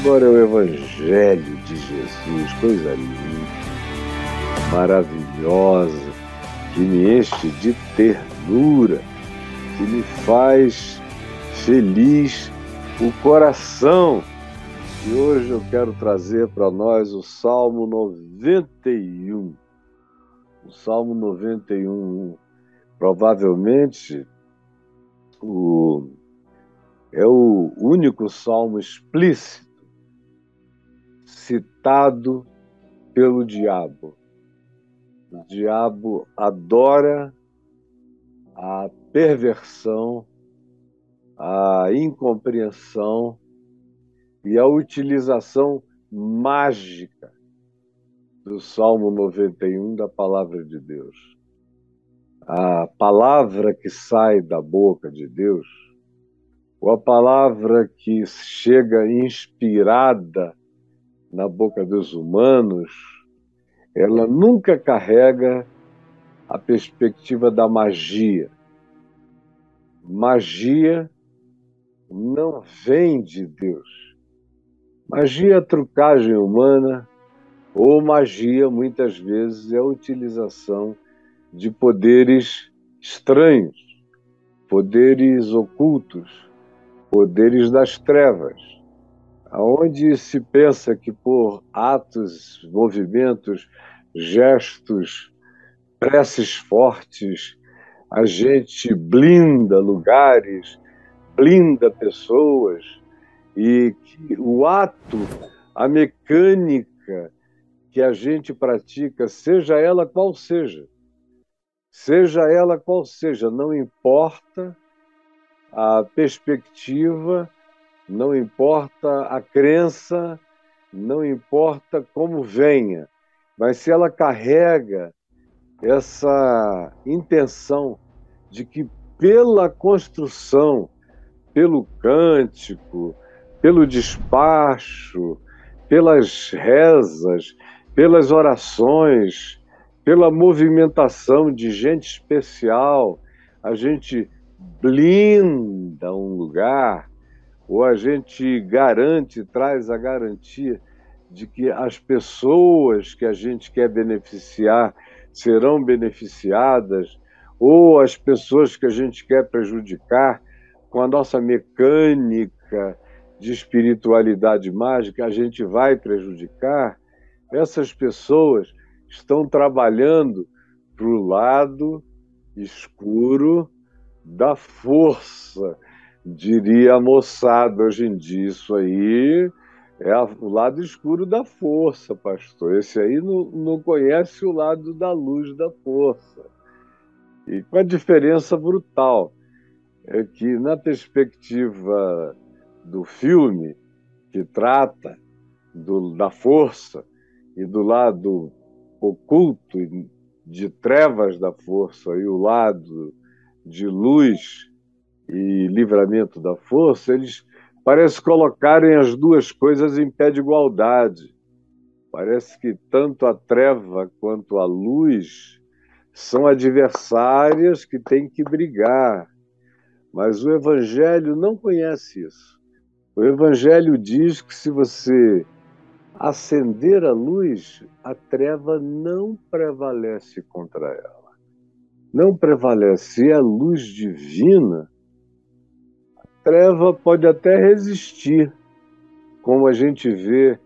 Agora é o Evangelho de Jesus, coisa linda, maravilhosa, que me enche de ternura, que me faz feliz o coração. E hoje eu quero trazer para nós o Salmo 91. O Salmo 91, provavelmente, o, é o único salmo explícito citado pelo diabo. O diabo adora a perversão, a incompreensão e a utilização mágica do Salmo 91 da palavra de Deus. A palavra que sai da boca de Deus, ou a palavra que chega inspirada na boca dos humanos, ela nunca carrega a perspectiva da magia. Magia não vem de Deus. Magia é trucagem humana, ou magia, muitas vezes, é a utilização de poderes estranhos, poderes ocultos, poderes das trevas aonde se pensa que por atos, movimentos, gestos, preces fortes, a gente blinda lugares, blinda pessoas, e que o ato, a mecânica que a gente pratica, seja ela qual seja, seja ela qual seja, não importa a perspectiva não importa a crença, não importa como venha, mas se ela carrega essa intenção de que pela construção, pelo cântico, pelo despacho, pelas rezas, pelas orações, pela movimentação de gente especial, a gente blinda um lugar, ou a gente garante, traz a garantia de que as pessoas que a gente quer beneficiar serão beneficiadas, ou as pessoas que a gente quer prejudicar com a nossa mecânica de espiritualidade mágica, a gente vai prejudicar, essas pessoas estão trabalhando para o lado escuro da força diria a moçada hoje em dia, isso aí é o lado escuro da força, pastor. Esse aí não, não conhece o lado da luz da força. E com a diferença brutal é que, na perspectiva do filme, que trata do, da força e do lado oculto de trevas da força e o lado de luz e livramento da força, eles parecem colocarem as duas coisas em pé de igualdade. Parece que tanto a treva quanto a luz são adversárias que têm que brigar. Mas o Evangelho não conhece isso. O Evangelho diz que se você acender a luz, a treva não prevalece contra ela. Não prevalece. E a luz divina treva pode até resistir, como a gente vê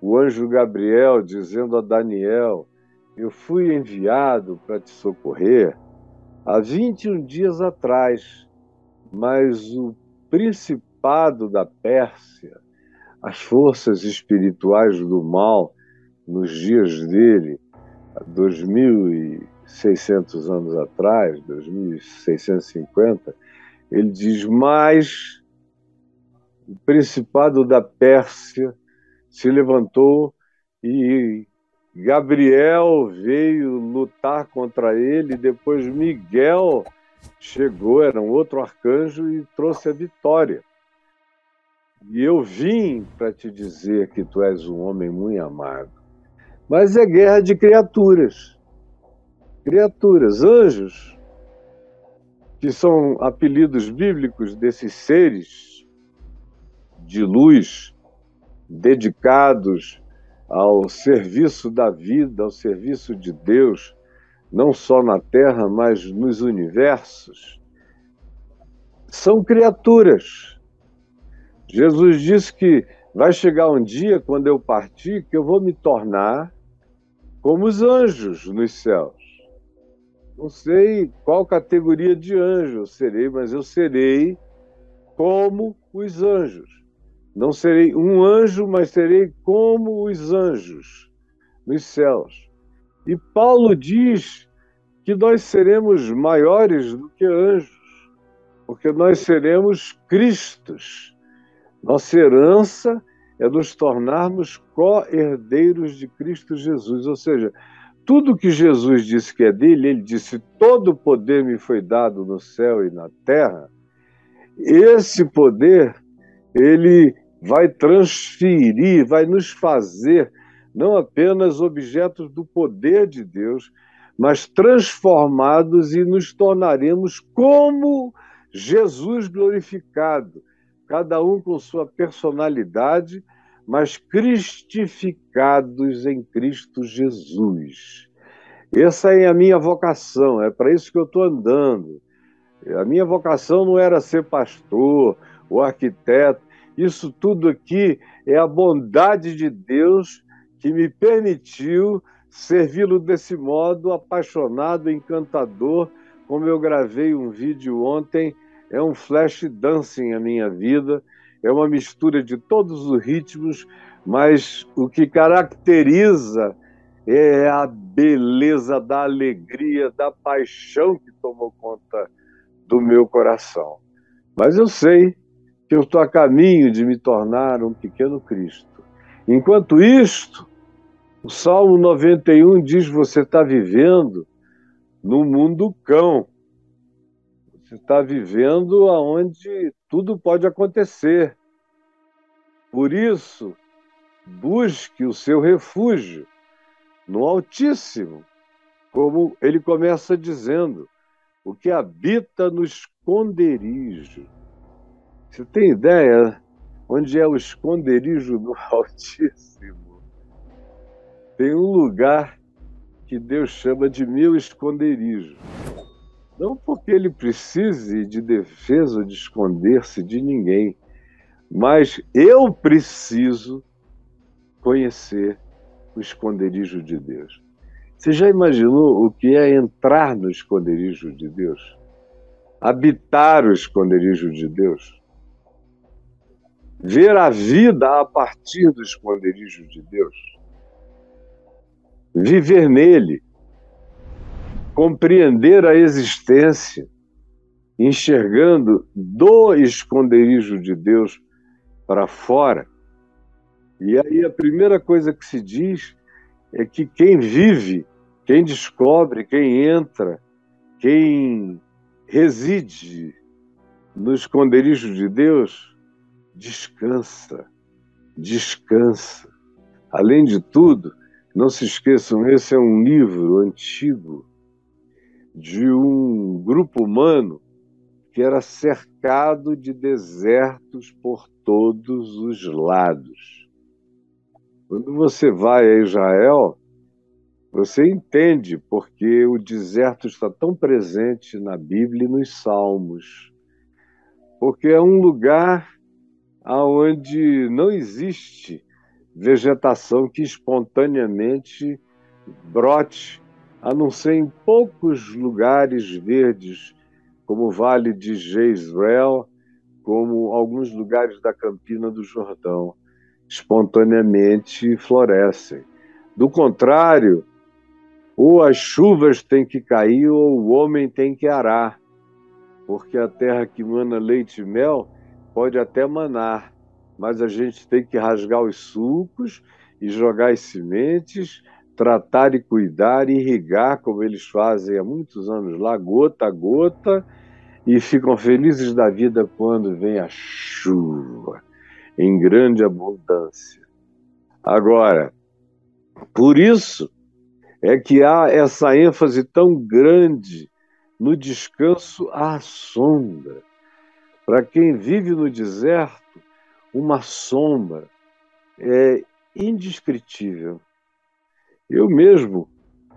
o anjo Gabriel dizendo a Daniel: Eu fui enviado para te socorrer há 21 dias atrás, mas o principado da Pérsia, as forças espirituais do mal, nos dias dele, há 2.600 anos atrás, 2.650, ele diz: Mas o principado da Pérsia se levantou e Gabriel veio lutar contra ele, depois Miguel chegou, era um outro arcanjo, e trouxe a vitória. E eu vim para te dizer que tu és um homem muito amado. Mas é guerra de criaturas. Criaturas, anjos, que são apelidos bíblicos desses seres de luz, dedicados ao serviço da vida, ao serviço de Deus, não só na Terra, mas nos universos, são criaturas. Jesus disse que vai chegar um dia, quando eu partir, que eu vou me tornar como os anjos nos céus. Não sei qual categoria de anjo eu serei, mas eu serei como os anjos. Não serei um anjo, mas serei como os anjos nos céus. E Paulo diz que nós seremos maiores do que anjos, porque nós seremos Cristos. Nossa herança é nos tornarmos co-herdeiros de Cristo Jesus. Ou seja, tudo que Jesus disse que é dele, ele disse: todo poder me foi dado no céu e na terra. Esse poder, ele vai transferir, vai nos fazer não apenas objetos do poder de Deus, mas transformados e nos tornaremos como Jesus glorificado, cada um com sua personalidade, mas cristificados em Cristo Jesus. Essa é a minha vocação, é para isso que eu estou andando. A minha vocação não era ser pastor ou arquiteto, isso tudo aqui é a bondade de Deus que me permitiu servi-lo desse modo, apaixonado, encantador, como eu gravei um vídeo ontem, é um flash dancing a minha vida, é uma mistura de todos os ritmos, mas o que caracteriza é a beleza da alegria, da paixão que tomou conta do meu coração. Mas eu sei que eu estou a caminho de me tornar um pequeno Cristo. Enquanto isto, o Salmo 91 diz: você está vivendo no mundo cão. Você está vivendo aonde tudo pode acontecer. Por isso, busque o seu refúgio no Altíssimo, como ele começa dizendo, o que habita no esconderijo. Você tem ideia onde é o esconderijo do Altíssimo? tem um lugar que Deus chama de meu esconderijo. Não porque ele precise de defesa de esconder-se de ninguém, mas eu preciso conhecer o esconderijo de Deus. Você já imaginou o que é entrar no esconderijo de Deus? Habitar o esconderijo de Deus? Ver a vida a partir do esconderijo de Deus? viver nele, compreender a existência, enxergando do esconderijo de Deus para fora. E aí a primeira coisa que se diz é que quem vive, quem descobre, quem entra, quem reside no esconderijo de Deus, descansa, descansa. Além de tudo, não se esqueçam, esse é um livro antigo de um grupo humano que era cercado de desertos por todos os lados. Quando você vai a Israel, você entende porque o deserto está tão presente na Bíblia e nos Salmos. Porque é um lugar onde não existe vegetação que espontaneamente brote, a não ser em poucos lugares verdes, como o Vale de Jezreel, como alguns lugares da Campina do Jordão, espontaneamente florescem. Do contrário, ou as chuvas têm que cair ou o homem tem que arar, porque a terra que mana leite e mel pode até manar, mas a gente tem que rasgar os sucos e jogar as sementes, tratar e cuidar, irrigar, como eles fazem há muitos anos lá, gota a gota, e ficam felizes da vida quando vem a chuva, em grande abundância. Agora, por isso é que há essa ênfase tão grande no descanso à sombra. Para quem vive no deserto, uma sombra é indescritível. Eu mesmo,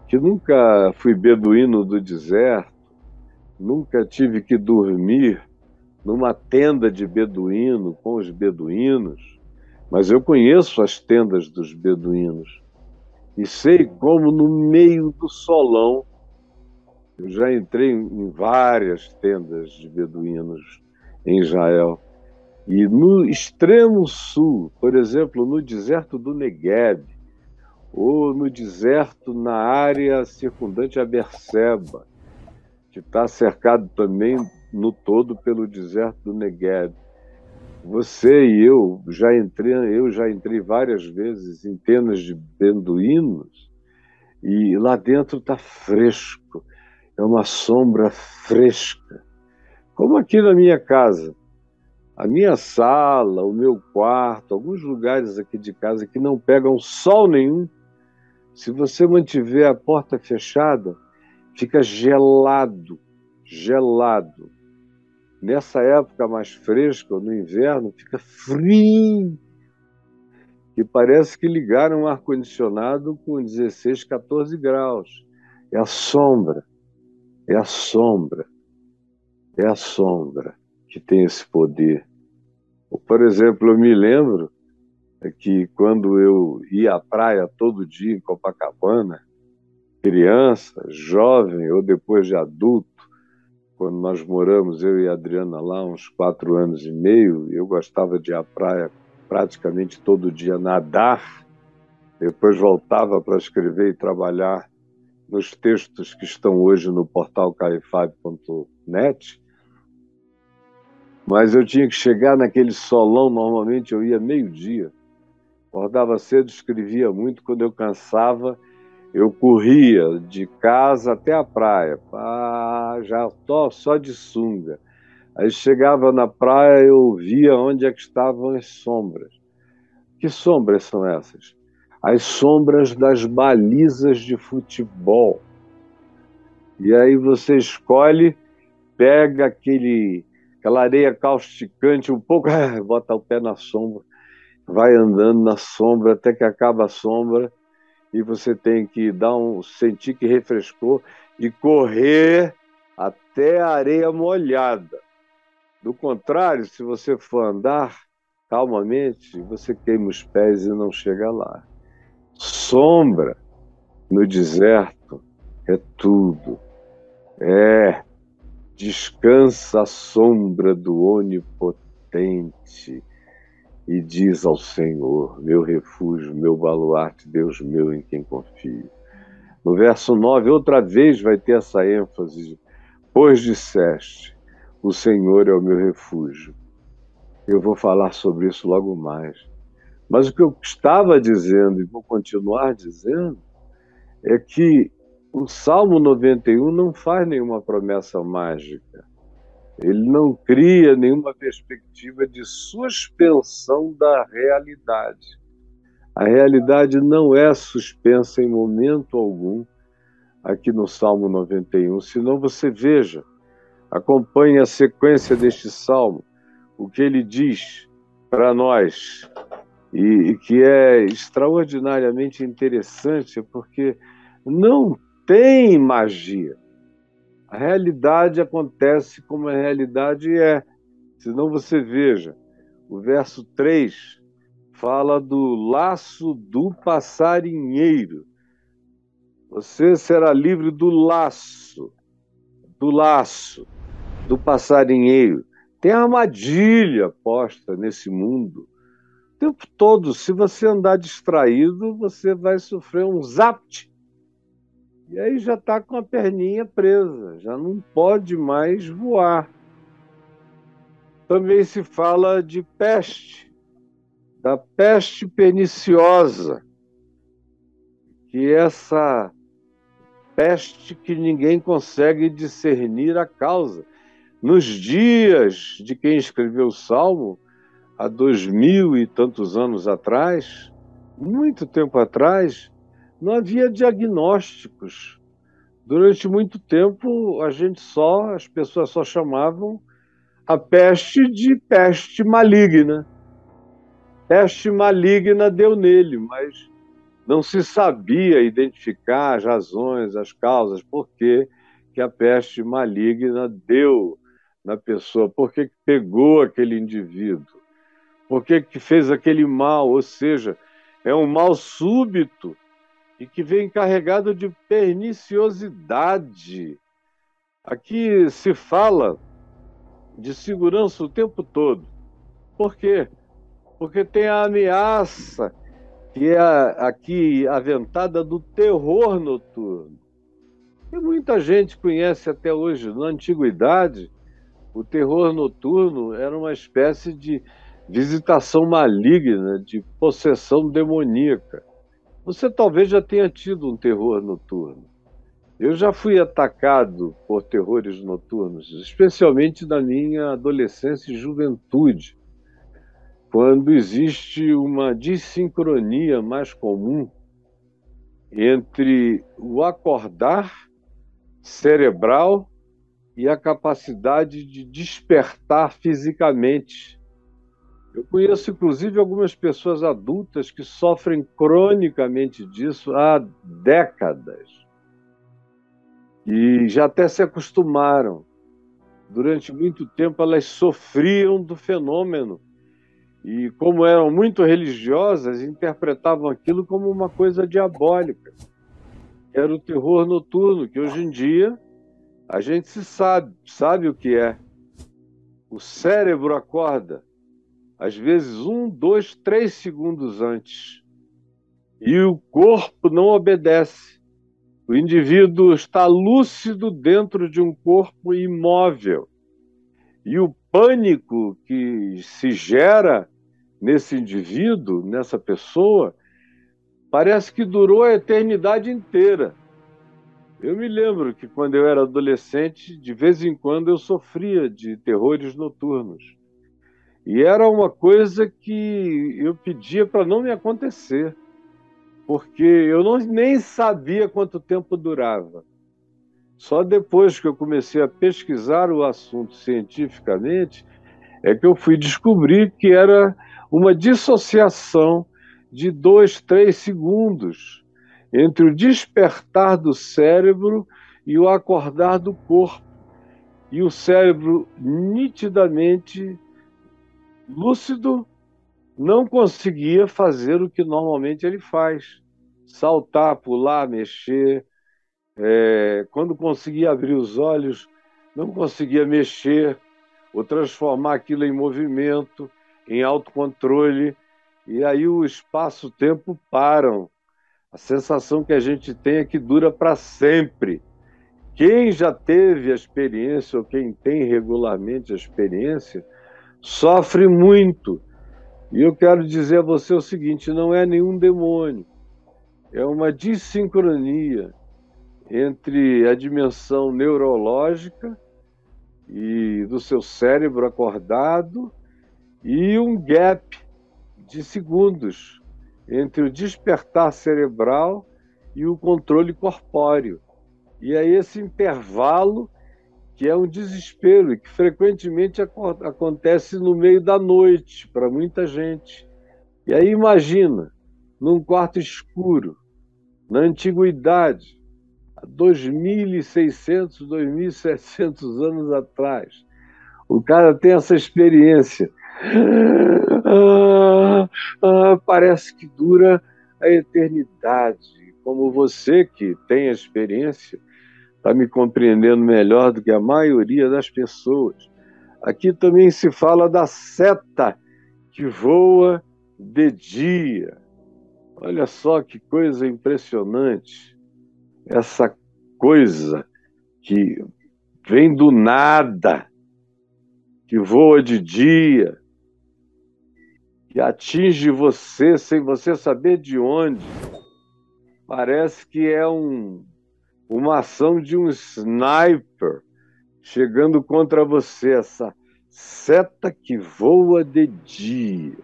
que nunca fui beduíno do deserto, nunca tive que dormir numa tenda de beduíno com os beduínos, mas eu conheço as tendas dos beduínos e sei como no meio do solão eu já entrei em várias tendas de beduínos em Israel. E no extremo sul, por exemplo, no deserto do Negev, ou no deserto na área circundante a Berseba, que está cercado também no todo pelo deserto do Negev. Você e eu já entrei, eu já entrei várias vezes em tendas de beduínos e lá dentro está fresco, é uma sombra fresca, como aqui na minha casa. A minha sala, o meu quarto, alguns lugares aqui de casa que não pegam sol nenhum, se você mantiver a porta fechada, fica gelado, gelado. Nessa época mais fresca, no inverno, fica frio. E parece que ligaram um ar-condicionado com 16, 14 graus. É a sombra. É a sombra, é a sombra que tem esse poder. Por exemplo, eu me lembro que quando eu ia à praia todo dia em Copacabana, criança, jovem ou depois de adulto, quando nós moramos, eu e a Adriana lá, uns quatro anos e meio, eu gostava de ir à praia praticamente todo dia nadar, depois voltava para escrever e trabalhar nos textos que estão hoje no portal caifab.net, mas eu tinha que chegar naquele solão, normalmente eu ia meio-dia. Acordava cedo, escrevia muito, quando eu cansava, eu corria de casa até a praia, ah, já tô só de sunga. Aí chegava na praia, eu via onde é que estavam as sombras. Que sombras são essas? as sombras das balizas de futebol. E aí você escolhe, pega aquele, aquela areia causticante um pouco, bota o pé na sombra, vai andando na sombra até que acaba a sombra e você tem que dar um sentir que refrescou e correr até a areia molhada. Do contrário, se você for andar calmamente, você queima os pés e não chega lá. Sombra no deserto é tudo. É, descansa a sombra do Onipotente e diz ao Senhor, meu refúgio, meu baluarte, Deus meu em quem confio. No verso 9, outra vez vai ter essa ênfase, pois disseste, o Senhor é o meu refúgio. Eu vou falar sobre isso logo mais. Mas o que eu estava dizendo e vou continuar dizendo é que o Salmo 91 não faz nenhuma promessa mágica. Ele não cria nenhuma perspectiva de suspensão da realidade. A realidade não é suspensa em momento algum aqui no Salmo 91, senão você veja, acompanhe a sequência deste salmo, o que ele diz para nós e, e que é extraordinariamente interessante porque não tem magia. A realidade acontece como a realidade é. Senão você veja, o verso 3 fala do laço do passarinheiro. Você será livre do laço, do laço do passarinheiro. Tem armadilha posta nesse mundo o tempo todo. Se você andar distraído, você vai sofrer um zapt. E aí já está com a perninha presa, já não pode mais voar. Também se fala de peste, da peste perniciosa, que é essa peste que ninguém consegue discernir a causa. Nos dias de quem escreveu o Salmo, há dois mil e tantos anos atrás, muito tempo atrás, não havia diagnósticos. Durante muito tempo, a gente só, as pessoas só chamavam a peste de peste maligna. peste maligna deu nele, mas não se sabia identificar as razões, as causas, por que, a peste maligna deu na pessoa, por que, pegou aquele indivíduo, por que fez aquele mal, ou seja, é um mal súbito e que vem carregado de perniciosidade. Aqui se fala de segurança o tempo todo. Por quê? Porque tem a ameaça que é aqui aventada do terror noturno. E muita gente conhece até hoje. Na antiguidade, o terror noturno era uma espécie de visitação maligna, de possessão demoníaca. Você talvez já tenha tido um terror noturno. Eu já fui atacado por terrores noturnos, especialmente na minha adolescência e juventude quando existe uma dissincronia mais comum entre o acordar cerebral e a capacidade de despertar fisicamente. Eu conheço, inclusive, algumas pessoas adultas que sofrem cronicamente disso há décadas. E já até se acostumaram. Durante muito tempo, elas sofriam do fenômeno e, como eram muito religiosas, interpretavam aquilo como uma coisa diabólica. Era o terror noturno, que hoje em dia a gente se sabe, sabe o que é. O cérebro acorda, às vezes um, dois, três segundos antes. E o corpo não obedece. O indivíduo está lúcido dentro de um corpo imóvel. E o pânico que se gera nesse indivíduo, nessa pessoa, parece que durou a eternidade inteira. Eu me lembro que quando eu era adolescente, de vez em quando eu sofria de terrores noturnos. E era uma coisa que eu pedia para não me acontecer, porque eu não, nem sabia quanto tempo durava. Só depois que eu comecei a pesquisar o assunto cientificamente é que eu fui descobrir que era uma dissociação de dois, três segundos entre o despertar do cérebro e o acordar do corpo. E o cérebro nitidamente lúcido não conseguia fazer o que normalmente ele faz: saltar, pular, mexer. É, quando conseguia abrir os olhos, não conseguia mexer ou transformar aquilo em movimento em autocontrole, e aí o espaço-tempo param. A sensação que a gente tem é que dura para sempre. Quem já teve a experiência, ou quem tem regularmente a experiência, sofre muito. E eu quero dizer a você o seguinte: não é nenhum demônio, é uma dissincronia entre a dimensão neurológica e do seu cérebro acordado e um gap de segundos entre o despertar cerebral e o controle corpóreo. E é esse intervalo que é um desespero que frequentemente acontece no meio da noite para muita gente. E aí imagina, num quarto escuro, na antiguidade, há 2.600, 2.700 anos atrás, o cara tem essa experiência ah, ah, parece que dura a eternidade. Como você que tem a experiência, está me compreendendo melhor do que a maioria das pessoas. Aqui também se fala da seta que voa de dia. Olha só que coisa impressionante. Essa coisa que vem do nada, que voa de dia, que atinge você sem você saber de onde. Parece que é um, uma ação de um sniper chegando contra você, essa seta que voa de dia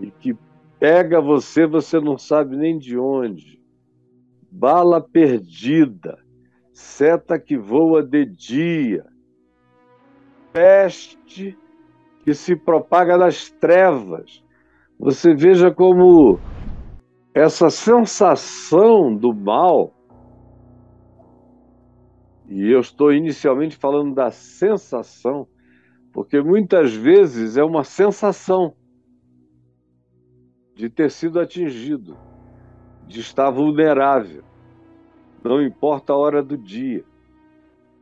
e que pega você, você não sabe nem de onde. Bala perdida, seta que voa de dia, peste que se propaga nas trevas, você veja como essa sensação do mal, e eu estou inicialmente falando da sensação, porque muitas vezes é uma sensação de ter sido atingido, de estar vulnerável, não importa a hora do dia,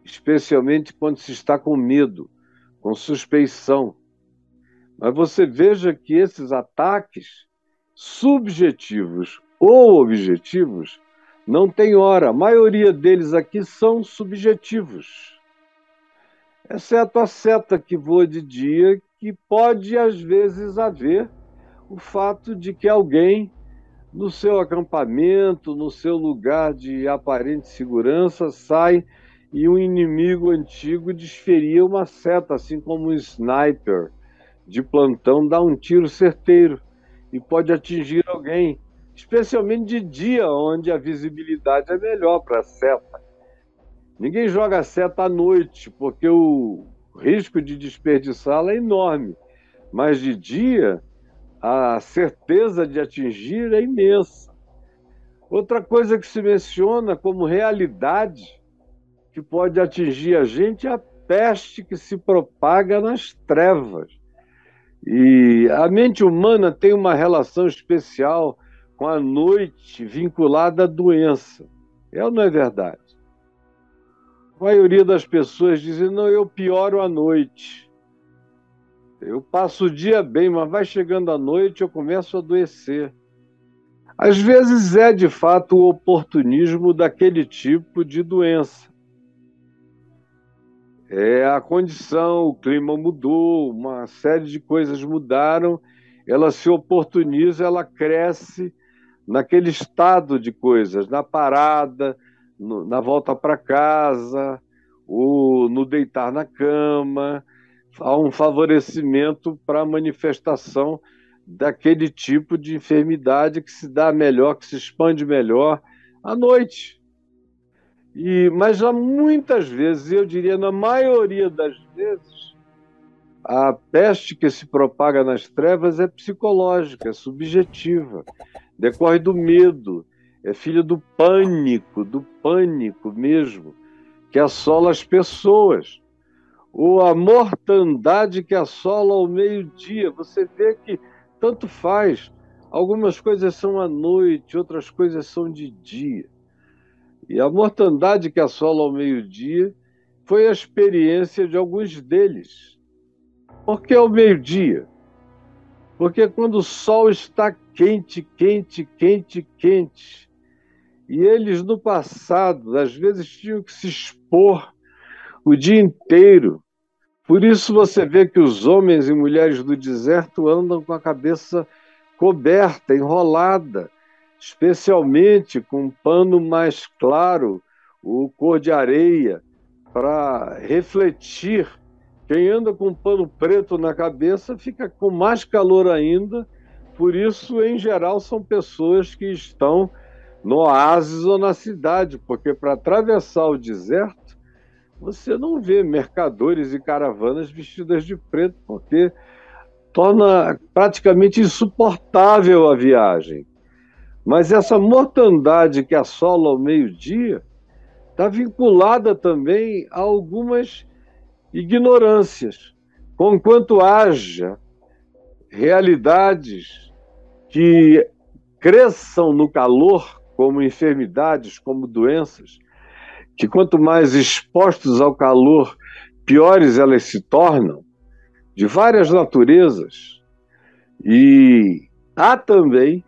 especialmente quando se está com medo, com suspeição. Mas você veja que esses ataques subjetivos ou objetivos não têm hora. A maioria deles aqui são subjetivos. Exceto a seta que voa de dia, que pode às vezes haver o fato de que alguém no seu acampamento, no seu lugar de aparente segurança, sai e um inimigo antigo desferia uma seta, assim como um sniper de plantão dá um tiro certeiro e pode atingir alguém, especialmente de dia, onde a visibilidade é melhor para a seta. Ninguém joga seta à noite, porque o risco de desperdiçá-la é enorme, mas de dia a certeza de atingir é imensa. Outra coisa que se menciona como realidade que pode atingir a gente é a peste que se propaga nas trevas. E a mente humana tem uma relação especial com a noite vinculada à doença. É ou não é verdade? A maioria das pessoas dizem: não, eu pioro à noite. Eu passo o dia bem, mas vai chegando a noite eu começo a adoecer. Às vezes é de fato o oportunismo daquele tipo de doença. É a condição, o clima mudou, uma série de coisas mudaram, ela se oportuniza, ela cresce naquele estado de coisas, na parada, no, na volta para casa, o, no deitar na cama, há um favorecimento para a manifestação daquele tipo de enfermidade que se dá melhor, que se expande melhor à noite. E, mas há muitas vezes, eu diria na maioria das vezes, a peste que se propaga nas trevas é psicológica, é subjetiva, decorre do medo, é filho do pânico, do pânico mesmo, que assola as pessoas. Ou a mortandade que assola ao meio-dia. Você vê que tanto faz. Algumas coisas são à noite, outras coisas são de dia. E a mortandade que assola ao meio-dia foi a experiência de alguns deles. Por que ao meio-dia? Porque quando o sol está quente, quente, quente, quente, e eles no passado, às vezes, tinham que se expor o dia inteiro. Por isso você vê que os homens e mulheres do deserto andam com a cabeça coberta, enrolada, especialmente com um pano mais claro, o cor de areia, para refletir. Quem anda com pano preto na cabeça fica com mais calor ainda, por isso, em geral, são pessoas que estão no oásis ou na cidade, porque para atravessar o deserto, você não vê mercadores e caravanas vestidas de preto, porque torna praticamente insuportável a viagem. Mas essa mortandade que assola ao meio-dia está vinculada também a algumas ignorâncias. Conquanto haja realidades que cresçam no calor, como enfermidades, como doenças, que quanto mais expostos ao calor, piores elas se tornam, de várias naturezas. E há também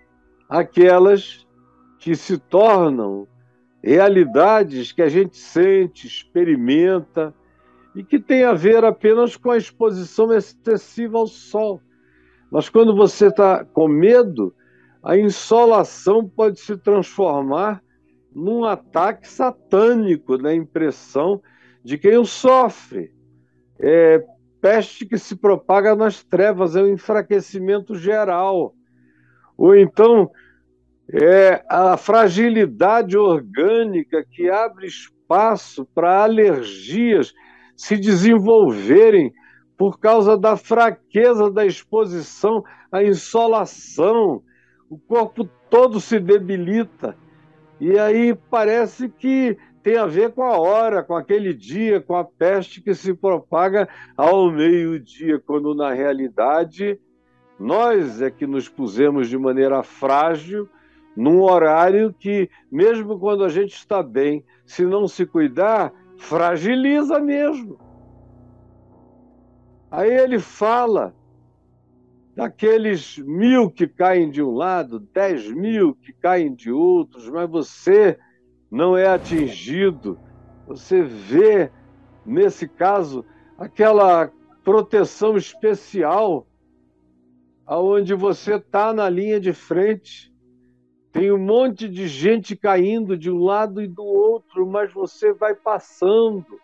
aquelas que se tornam realidades que a gente sente, experimenta e que tem a ver apenas com a exposição excessiva ao sol. Mas quando você está com medo, a insolação pode se transformar num ataque satânico na impressão de quem o sofre. É peste que se propaga nas trevas, é um enfraquecimento geral. Ou então é a fragilidade orgânica que abre espaço para alergias se desenvolverem por causa da fraqueza da exposição à insolação. O corpo todo se debilita. E aí parece que tem a ver com a hora, com aquele dia, com a peste que se propaga ao meio-dia, quando na realidade nós é que nos pusemos de maneira frágil num horário que, mesmo quando a gente está bem, se não se cuidar, fragiliza mesmo. Aí ele fala daqueles mil que caem de um lado, dez mil que caem de outros, mas você não é atingido. Você vê, nesse caso, aquela proteção especial, aonde você está na linha de frente. Tem um monte de gente caindo de um lado e do outro, mas você vai passando.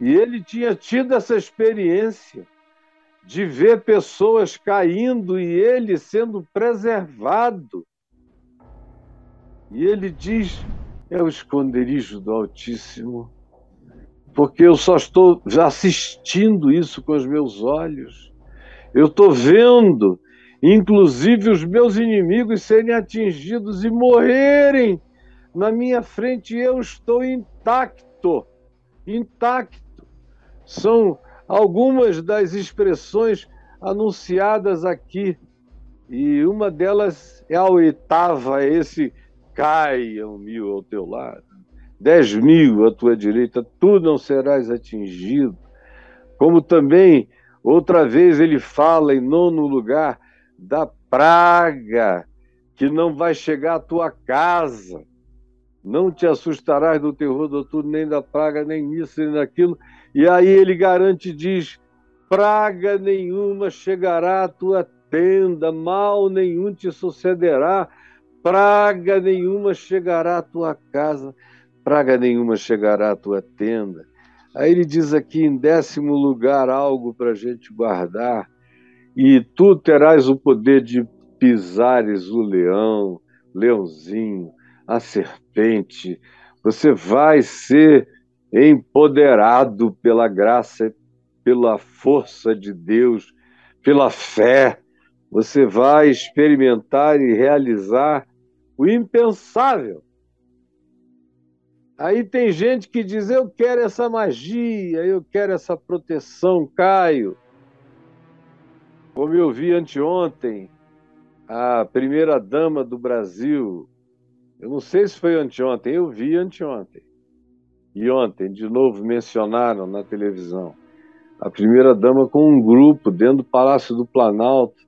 E ele tinha tido essa experiência de ver pessoas caindo e ele sendo preservado. E ele diz: é o esconderijo do Altíssimo, porque eu só estou assistindo isso com os meus olhos. Eu estou vendo, inclusive, os meus inimigos serem atingidos e morrerem na minha frente, eu estou intacto. Intacto. São algumas das expressões anunciadas aqui. E uma delas é a oitava, é esse caiam mil ao teu lado, dez mil à tua direita, tu não serás atingido. Como também, outra vez, ele fala em nono lugar da praga que não vai chegar à tua casa. Não te assustarás do terror do turno, nem da praga, nem isso, nem daquilo. E aí ele garante, diz: praga nenhuma chegará à tua tenda, mal nenhum te sucederá, praga nenhuma chegará à tua casa, praga nenhuma chegará à tua tenda. Aí ele diz aqui em décimo lugar algo para a gente guardar, e tu terás o poder de pisares o leão, leãozinho, a serpente. Você vai ser empoderado pela graça, pela força de Deus, pela fé. Você vai experimentar e realizar o impensável. Aí tem gente que diz: Eu quero essa magia, eu quero essa proteção, Caio. Como eu vi anteontem, a primeira dama do Brasil, eu não sei se foi anteontem, eu vi anteontem. E ontem, de novo, mencionaram na televisão. A primeira dama com um grupo dentro do Palácio do Planalto,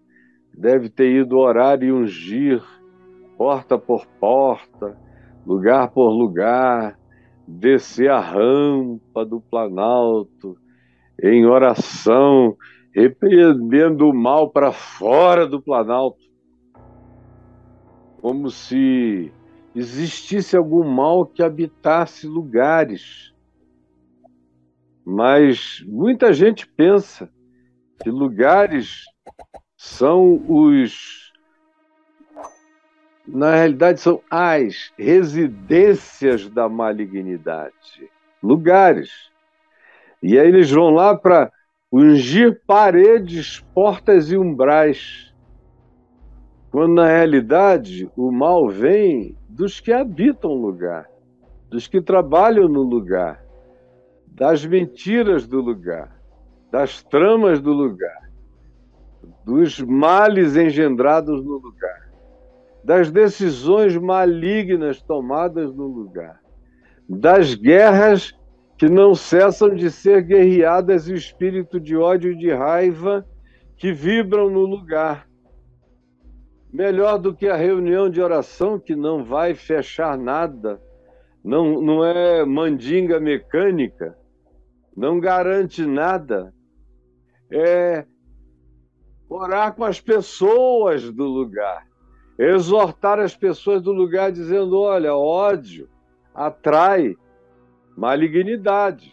deve ter ido orar e ungir porta por porta, lugar por lugar, descer a rampa do Planalto em oração, repreendendo o mal para fora do Planalto, como se existisse algum mal que habitasse lugares. Mas muita gente pensa que lugares são os na realidade, são as residências da malignidade, lugares. E aí eles vão lá para ungir paredes, portas e umbrais. Quando na realidade o mal vem dos que habitam o lugar, dos que trabalham no lugar, das mentiras do lugar, das tramas do lugar, dos males engendrados no lugar das decisões malignas tomadas no lugar, das guerras que não cessam de ser guerreadas o espírito de ódio e de raiva que vibram no lugar. Melhor do que a reunião de oração que não vai fechar nada, não, não é mandinga mecânica, não garante nada, é orar com as pessoas do lugar exortar as pessoas do lugar dizendo: olha, ódio atrai malignidade.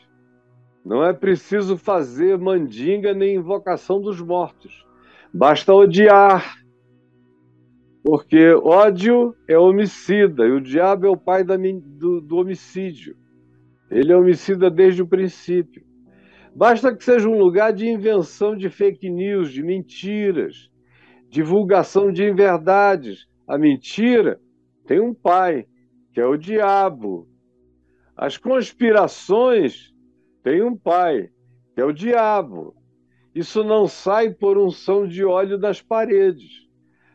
Não é preciso fazer mandinga nem invocação dos mortos. Basta odiar. Porque ódio é homicida e o diabo é o pai da, do, do homicídio. Ele é homicida desde o princípio. Basta que seja um lugar de invenção de fake news, de mentiras, divulgação de inverdades. A mentira tem um pai, que é o diabo. As conspirações têm um pai, que é o diabo. Isso não sai por unção de óleo das paredes.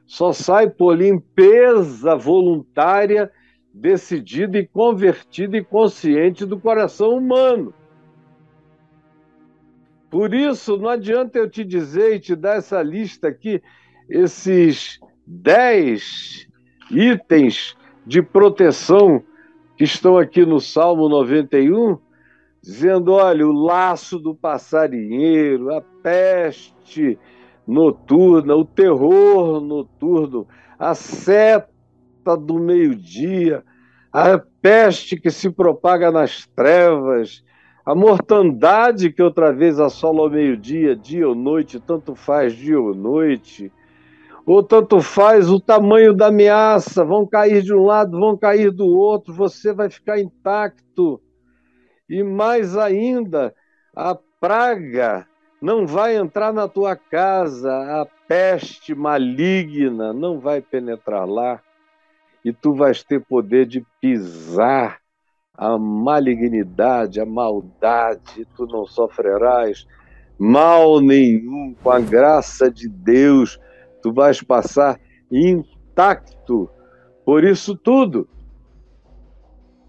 Só sai por limpeza voluntária, decidida e convertida e consciente do coração humano. Por isso, não adianta eu te dizer e te dar essa lista aqui, esses dez itens de proteção que estão aqui no Salmo 91, dizendo: olha, o laço do passarinheiro, a peste noturna, o terror noturno, a seta do meio-dia, a peste que se propaga nas trevas, a mortandade que outra vez assola ao meio-dia, dia ou noite, tanto faz dia ou noite, ou tanto faz o tamanho da ameaça, vão cair de um lado, vão cair do outro, você vai ficar intacto. E mais ainda, a praga não vai entrar na tua casa, a peste maligna não vai penetrar lá, e tu vais ter poder de pisar a malignidade, a maldade, tu não sofrerás mal nenhum, com a graça de Deus, tu vais passar intacto por isso tudo.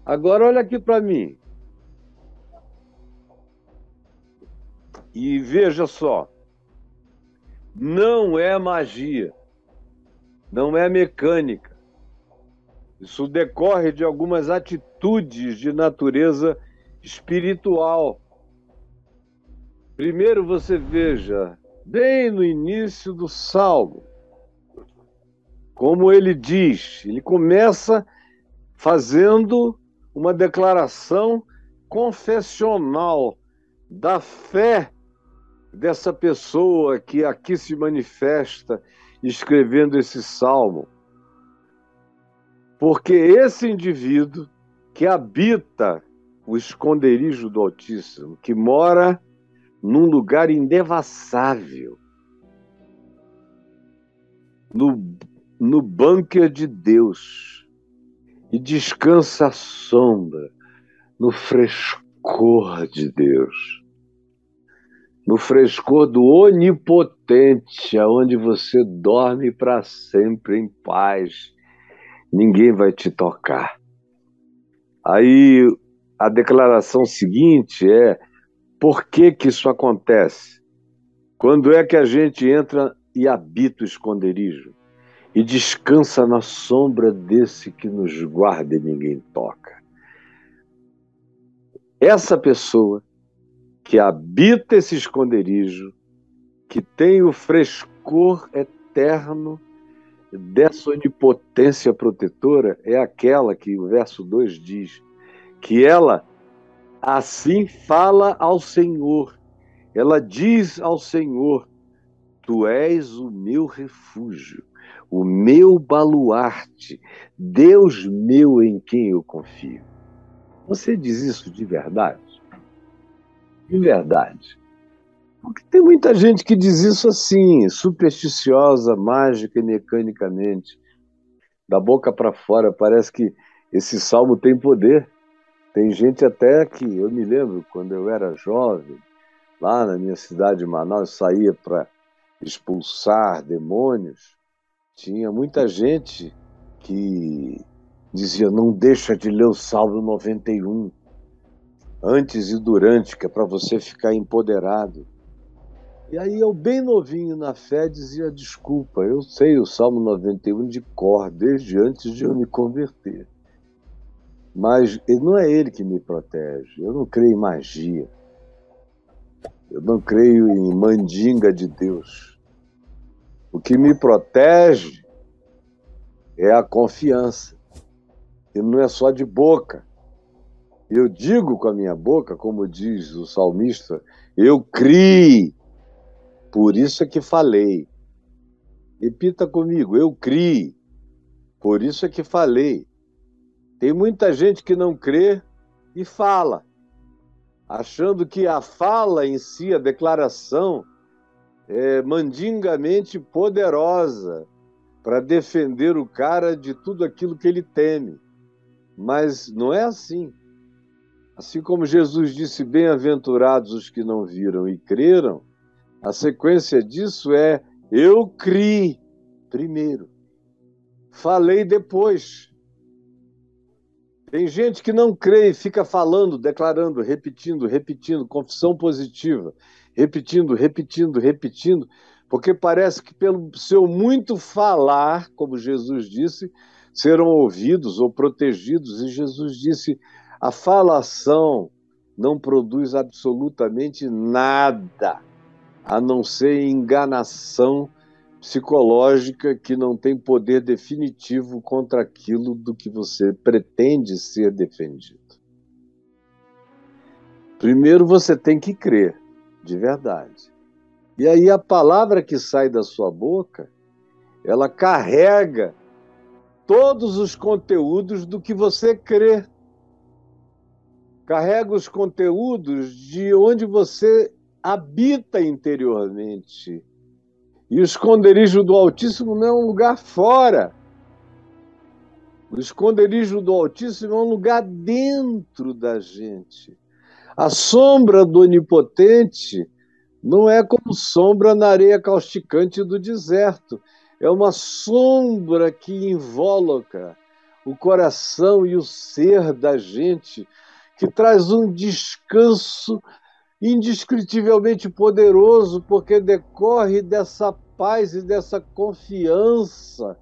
Agora olha aqui para mim. E veja só, não é magia, não é mecânica, isso decorre de algumas atitudes de natureza espiritual. Primeiro você veja, bem no início do salmo, como ele diz, ele começa fazendo uma declaração confessional da fé dessa pessoa que aqui se manifesta escrevendo esse salmo. Porque esse indivíduo que habita o esconderijo do Altíssimo, que mora num lugar indevassável, no, no bunker de Deus, e descansa à sombra, no frescor de Deus, no frescor do Onipotente, aonde você dorme para sempre em paz ninguém vai te tocar. Aí a declaração seguinte é: por que que isso acontece? Quando é que a gente entra e habita o esconderijo e descansa na sombra desse que nos guarda e ninguém toca? Essa pessoa que habita esse esconderijo, que tem o frescor eterno dessa onipotência protetora é aquela que o verso 2 diz, que ela assim fala ao Senhor. Ela diz ao Senhor: Tu és o meu refúgio, o meu baluarte, Deus meu em quem eu confio. Você diz isso de verdade? De verdade. Porque tem muita gente que diz isso assim, supersticiosa, mágica e mecanicamente. Da boca para fora, parece que esse salmo tem poder. Tem gente até que, eu me lembro, quando eu era jovem, lá na minha cidade de Manaus, saía para expulsar demônios. Tinha muita gente que dizia: não deixa de ler o Salmo 91, antes e durante, que é para você ficar empoderado. E aí eu, bem novinho na fé, dizia: desculpa, eu sei o Salmo 91 de cor, desde antes de eu me converter. Mas não é ele que me protege. Eu não creio em magia. Eu não creio em mandinga de Deus. O que me protege é a confiança. E não é só de boca. Eu digo com a minha boca, como diz o salmista, eu criei por isso é que falei. Repita comigo, eu criei. Por isso é que falei. Tem muita gente que não crê e fala. achando que a fala em si, a declaração, é mandingamente poderosa para defender o cara de tudo aquilo que ele teme. Mas não é assim. Assim como Jesus disse: Bem-aventurados os que não viram e creram, a sequência disso é: Eu criei primeiro, falei depois. Tem gente que não crê e fica falando, declarando, repetindo, repetindo, confissão positiva, repetindo, repetindo, repetindo, porque parece que pelo seu muito falar, como Jesus disse, serão ouvidos ou protegidos. E Jesus disse: a falação não produz absolutamente nada, a não ser enganação psicológica que não tem poder definitivo contra aquilo do que você pretende ser defendido. Primeiro você tem que crer, de verdade. E aí a palavra que sai da sua boca, ela carrega todos os conteúdos do que você crê. Carrega os conteúdos de onde você habita interiormente. E o esconderijo do Altíssimo não é um lugar fora. O esconderijo do Altíssimo é um lugar dentro da gente. A sombra do Onipotente não é como sombra na areia causticante do deserto. É uma sombra que invólucra o coração e o ser da gente, que traz um descanso indescritivelmente poderoso, porque decorre dessa paz e dessa confiança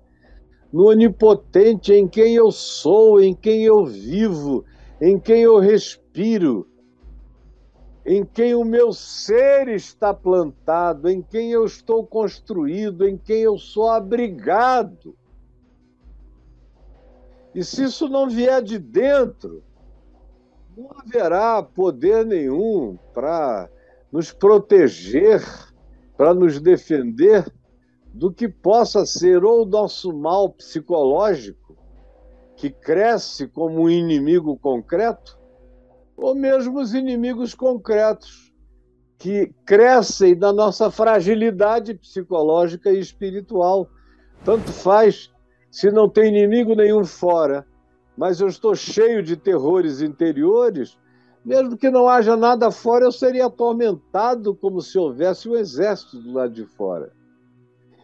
no onipotente em quem eu sou, em quem eu vivo, em quem eu respiro, em quem o meu ser está plantado, em quem eu estou construído, em quem eu sou abrigado. E se isso não vier de dentro, não haverá poder nenhum para nos proteger, para nos defender do que possa ser ou nosso mal psicológico, que cresce como um inimigo concreto, ou mesmo os inimigos concretos, que crescem da nossa fragilidade psicológica e espiritual. Tanto faz se não tem inimigo nenhum fora mas eu estou cheio de terrores interiores, mesmo que não haja nada fora, eu seria atormentado como se houvesse um exército do lado de fora.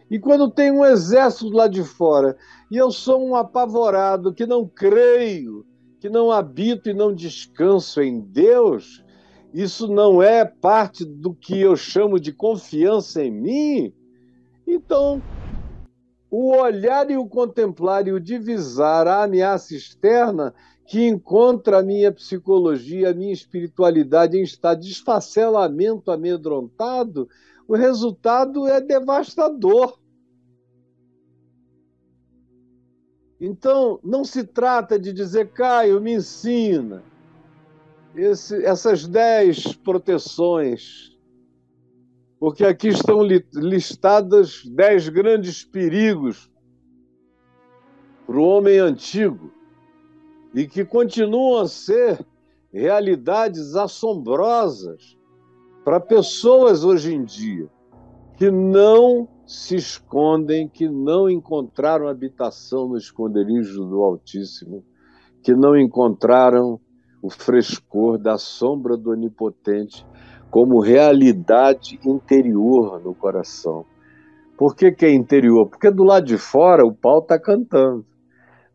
E quando tem um exército do lado de fora, e eu sou um apavorado que não creio, que não habito e não descanso em Deus, isso não é parte do que eu chamo de confiança em mim, então o olhar e o contemplar e o divisar a ameaça externa que encontra a minha psicologia, a minha espiritualidade em estado de desfacelamento amedrontado, o resultado é devastador. Então, não se trata de dizer, Caio, me ensina. Esse, essas dez proteções porque aqui estão listadas dez grandes perigos para o homem antigo e que continuam a ser realidades assombrosas para pessoas hoje em dia que não se escondem, que não encontraram habitação no esconderijo do Altíssimo, que não encontraram o frescor da sombra do Onipotente como realidade interior no coração. Por que, que é interior? Porque do lado de fora o pau está cantando.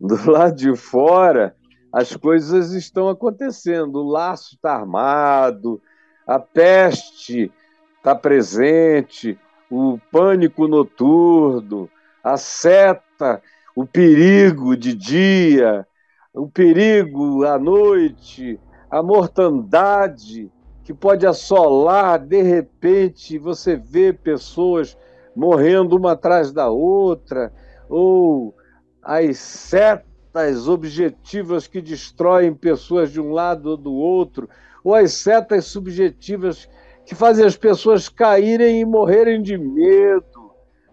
Do lado de fora as coisas estão acontecendo. O laço está armado, a peste está presente, o pânico noturno, a seta, o perigo de dia, o perigo à noite, a mortandade que pode assolar de repente, você vê pessoas morrendo uma atrás da outra, ou as setas objetivas que destroem pessoas de um lado ou do outro, ou as setas subjetivas que fazem as pessoas caírem e morrerem de medo,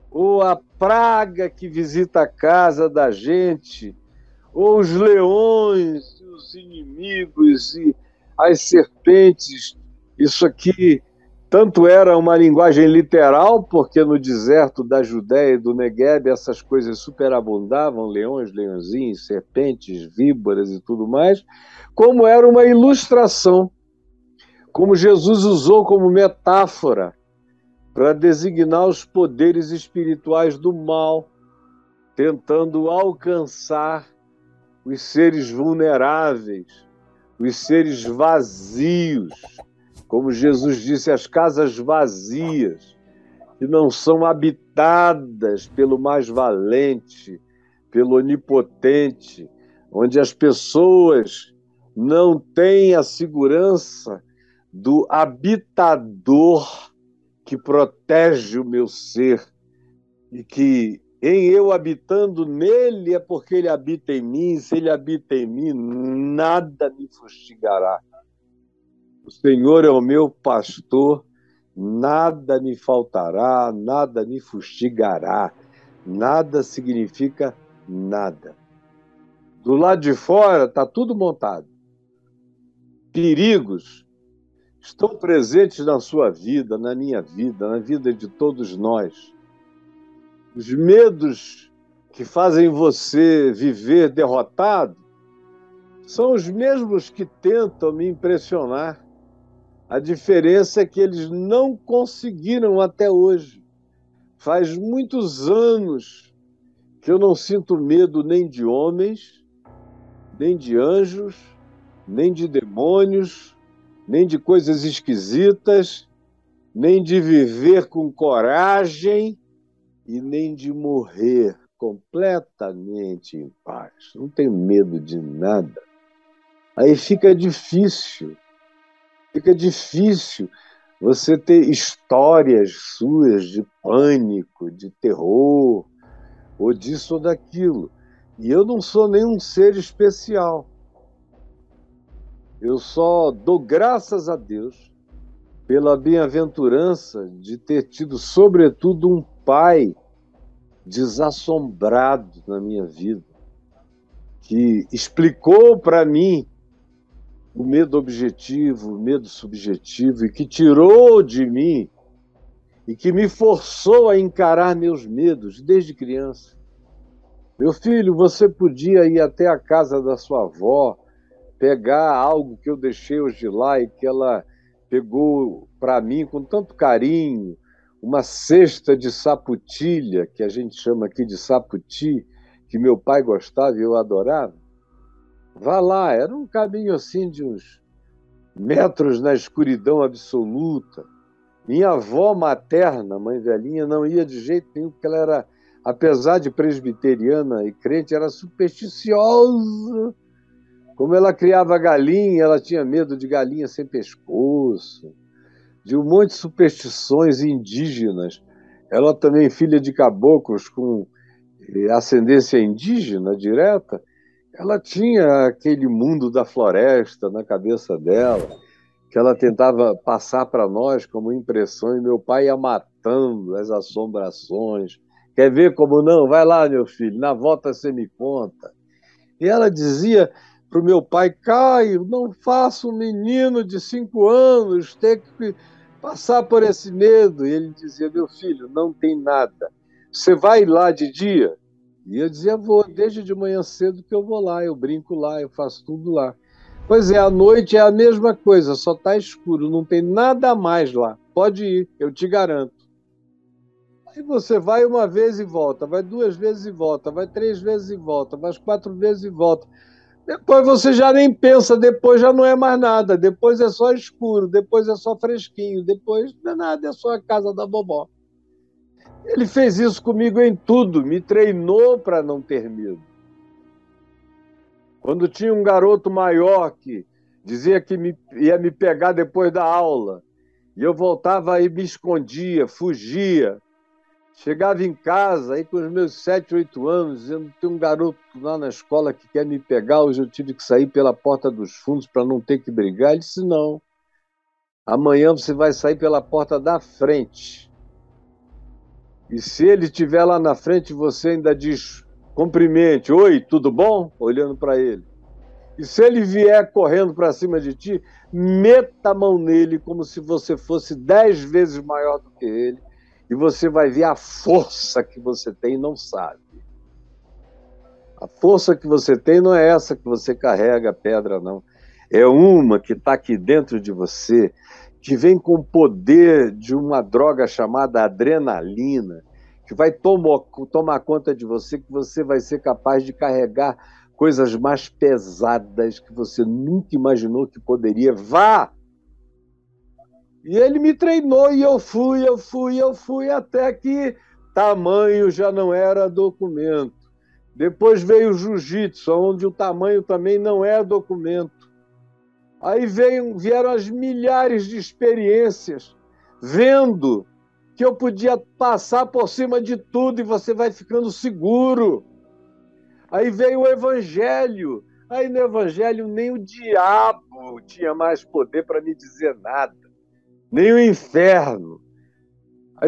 ou a praga que visita a casa da gente, ou os leões, os inimigos e as serpentes. Isso aqui tanto era uma linguagem literal, porque no deserto da Judéia e do Negueb essas coisas superabundavam, leões, leãozinhos, serpentes, víboras e tudo mais, como era uma ilustração, como Jesus usou como metáfora para designar os poderes espirituais do mal, tentando alcançar os seres vulneráveis, os seres vazios, como Jesus disse, as casas vazias, que não são habitadas pelo mais valente, pelo onipotente, onde as pessoas não têm a segurança do habitador que protege o meu ser e que em eu habitando nele é porque ele habita em mim, se ele habita em mim, nada me fustigará. O Senhor é o meu pastor, nada me faltará, nada me fustigará. Nada significa nada. Do lado de fora está tudo montado. Perigos estão presentes na sua vida, na minha vida, na vida de todos nós. Os medos que fazem você viver derrotado são os mesmos que tentam me impressionar. A diferença é que eles não conseguiram até hoje. Faz muitos anos que eu não sinto medo nem de homens, nem de anjos, nem de demônios, nem de coisas esquisitas, nem de viver com coragem e nem de morrer completamente em paz. Não tenho medo de nada. Aí fica difícil fica difícil você ter histórias suas de pânico, de terror, ou disso ou daquilo. E eu não sou nenhum ser especial. Eu só dou graças a Deus pela bem-aventurança de ter tido, sobretudo, um pai desassombrado na minha vida, que explicou para mim o medo objetivo, o medo subjetivo, e que tirou de mim e que me forçou a encarar meus medos desde criança. Meu filho, você podia ir até a casa da sua avó, pegar algo que eu deixei hoje lá e que ela pegou para mim com tanto carinho, uma cesta de saputilha, que a gente chama aqui de saputi, que meu pai gostava e eu adorava. Vá lá, era um caminho assim de uns metros na escuridão absoluta. Minha avó materna, mãe velhinha, não ia de jeito nenhum, porque ela era, apesar de presbiteriana e crente, era supersticiosa. Como ela criava galinha, ela tinha medo de galinha sem pescoço, de um monte de superstições indígenas. Ela também filha de caboclos com eh, ascendência indígena direta ela tinha aquele mundo da floresta na cabeça dela, que ela tentava passar para nós como impressão, e meu pai ia matando as assombrações. Quer ver como não? Vai lá, meu filho, na volta você me conta. E ela dizia para o meu pai: Caio, não faça um menino de cinco anos ter que passar por esse medo. E ele dizia: Meu filho, não tem nada. Você vai lá de dia, e eu dizia, vou, desde de manhã cedo que eu vou lá, eu brinco lá, eu faço tudo lá. Pois é, à noite é a mesma coisa, só está escuro, não tem nada mais lá. Pode ir, eu te garanto. Aí você vai uma vez e volta, vai duas vezes e volta, vai três vezes e volta, vai quatro vezes e volta. Depois você já nem pensa, depois já não é mais nada, depois é só escuro, depois é só fresquinho, depois não é nada, é só a casa da vovó. Ele fez isso comigo em tudo, me treinou para não ter medo. Quando tinha um garoto maior que dizia que me, ia me pegar depois da aula, e eu voltava e me escondia, fugia. Chegava em casa, aí com os meus sete, oito anos, dizendo: tem um garoto lá na escola que quer me pegar, hoje eu tive que sair pela porta dos fundos para não ter que brigar. Ele disse: não. Amanhã você vai sair pela porta da frente. E se ele estiver lá na frente, você ainda diz cumprimente, oi, tudo bom? Olhando para ele. E se ele vier correndo para cima de ti, meta a mão nele como se você fosse dez vezes maior do que ele, e você vai ver a força que você tem e não sabe. A força que você tem não é essa que você carrega a pedra, não. É uma que está aqui dentro de você, que vem com o poder de uma droga chamada adrenalina, que vai tomar, tomar conta de você, que você vai ser capaz de carregar coisas mais pesadas que você nunca imaginou que poderia. Vá! E ele me treinou e eu fui, eu fui, eu fui, até que tamanho já não era documento. Depois veio o jiu-jitsu, onde o tamanho também não é documento. Aí veio, vieram as milhares de experiências, vendo que eu podia passar por cima de tudo e você vai ficando seguro. Aí veio o evangelho. Aí no evangelho nem o diabo tinha mais poder para me dizer nada, nem o inferno,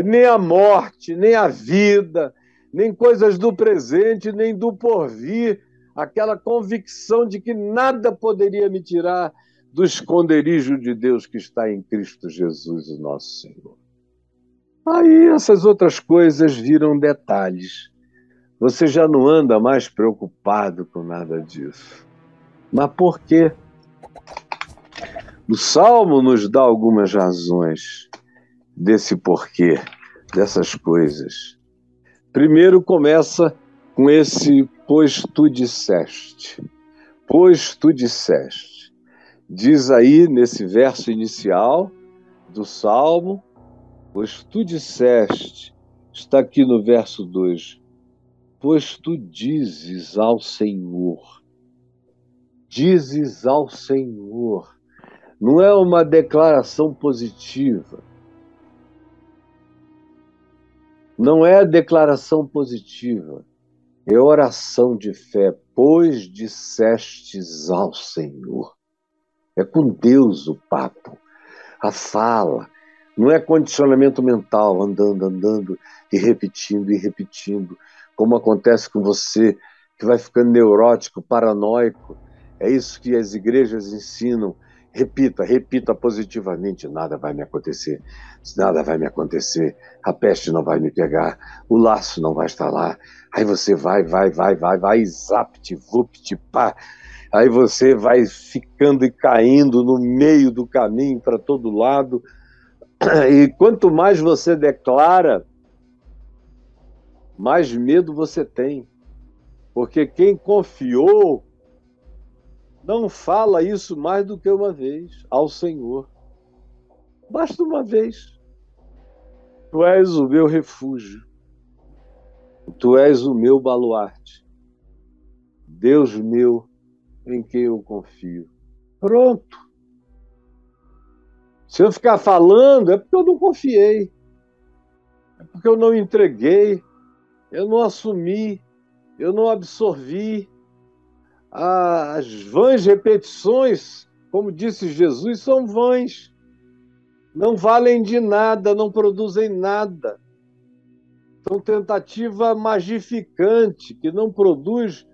nem a morte, nem a vida, nem coisas do presente, nem do porvir, aquela convicção de que nada poderia me tirar do esconderijo de Deus que está em Cristo Jesus, o nosso Senhor. Aí essas outras coisas viram detalhes você já não anda mais preocupado com nada disso. Mas por quê? O Salmo nos dá algumas razões desse porquê, dessas coisas. Primeiro começa com esse pois tu disseste. Pois tu disseste. Diz aí nesse verso inicial do Salmo, pois tu disseste, está aqui no verso 2, Pois tu dizes ao Senhor, dizes ao Senhor, não é uma declaração positiva. Não é declaração positiva, é oração de fé, pois dissestes ao Senhor. É com Deus o papo, a fala, não é condicionamento mental, andando, andando e repetindo e repetindo como acontece com você, que vai ficando neurótico, paranoico. É isso que as igrejas ensinam. Repita, repita positivamente: nada vai me acontecer, nada vai me acontecer, a peste não vai me pegar, o laço não vai estar lá. Aí você vai, vai, vai, vai, vai, zapt, vupt, pá. Aí você vai ficando e caindo no meio do caminho para todo lado. E quanto mais você declara, mais medo você tem. Porque quem confiou não fala isso mais do que uma vez ao Senhor. Basta uma vez. Tu és o meu refúgio. Tu és o meu baluarte. Deus meu em quem eu confio. Pronto. Se eu ficar falando, é porque eu não confiei. É porque eu não entreguei eu não assumi, eu não absorvi. As vãs repetições, como disse Jesus, são vãs. Não valem de nada, não produzem nada. São tentativa magificante que não produz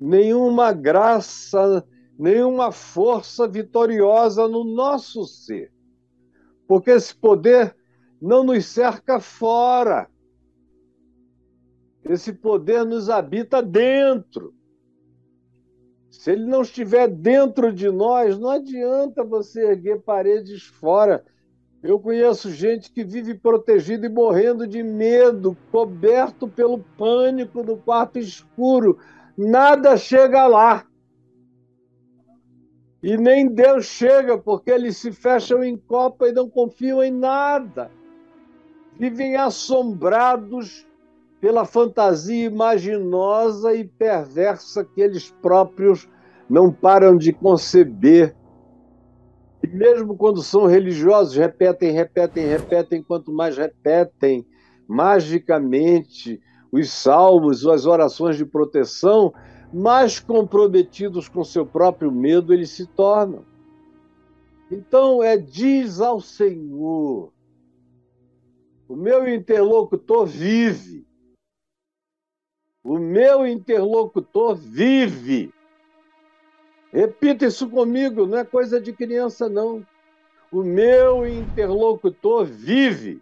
nenhuma graça, nenhuma força vitoriosa no nosso ser. Porque esse poder não nos cerca fora. Esse poder nos habita dentro. Se ele não estiver dentro de nós, não adianta você erguer paredes fora. Eu conheço gente que vive protegido e morrendo de medo, coberto pelo pânico do quarto escuro. Nada chega lá. E nem Deus chega, porque eles se fecham em copa e não confiam em nada. Vivem assombrados pela fantasia imaginosa e perversa que eles próprios não param de conceber. E mesmo quando são religiosos, repetem, repetem, repetem, quanto mais repetem, magicamente, os salmos ou as orações de proteção, mais comprometidos com seu próprio medo eles se tornam. Então é diz ao Senhor: o meu interlocutor vive, o meu interlocutor vive. Repita isso comigo, não é coisa de criança, não. O meu interlocutor vive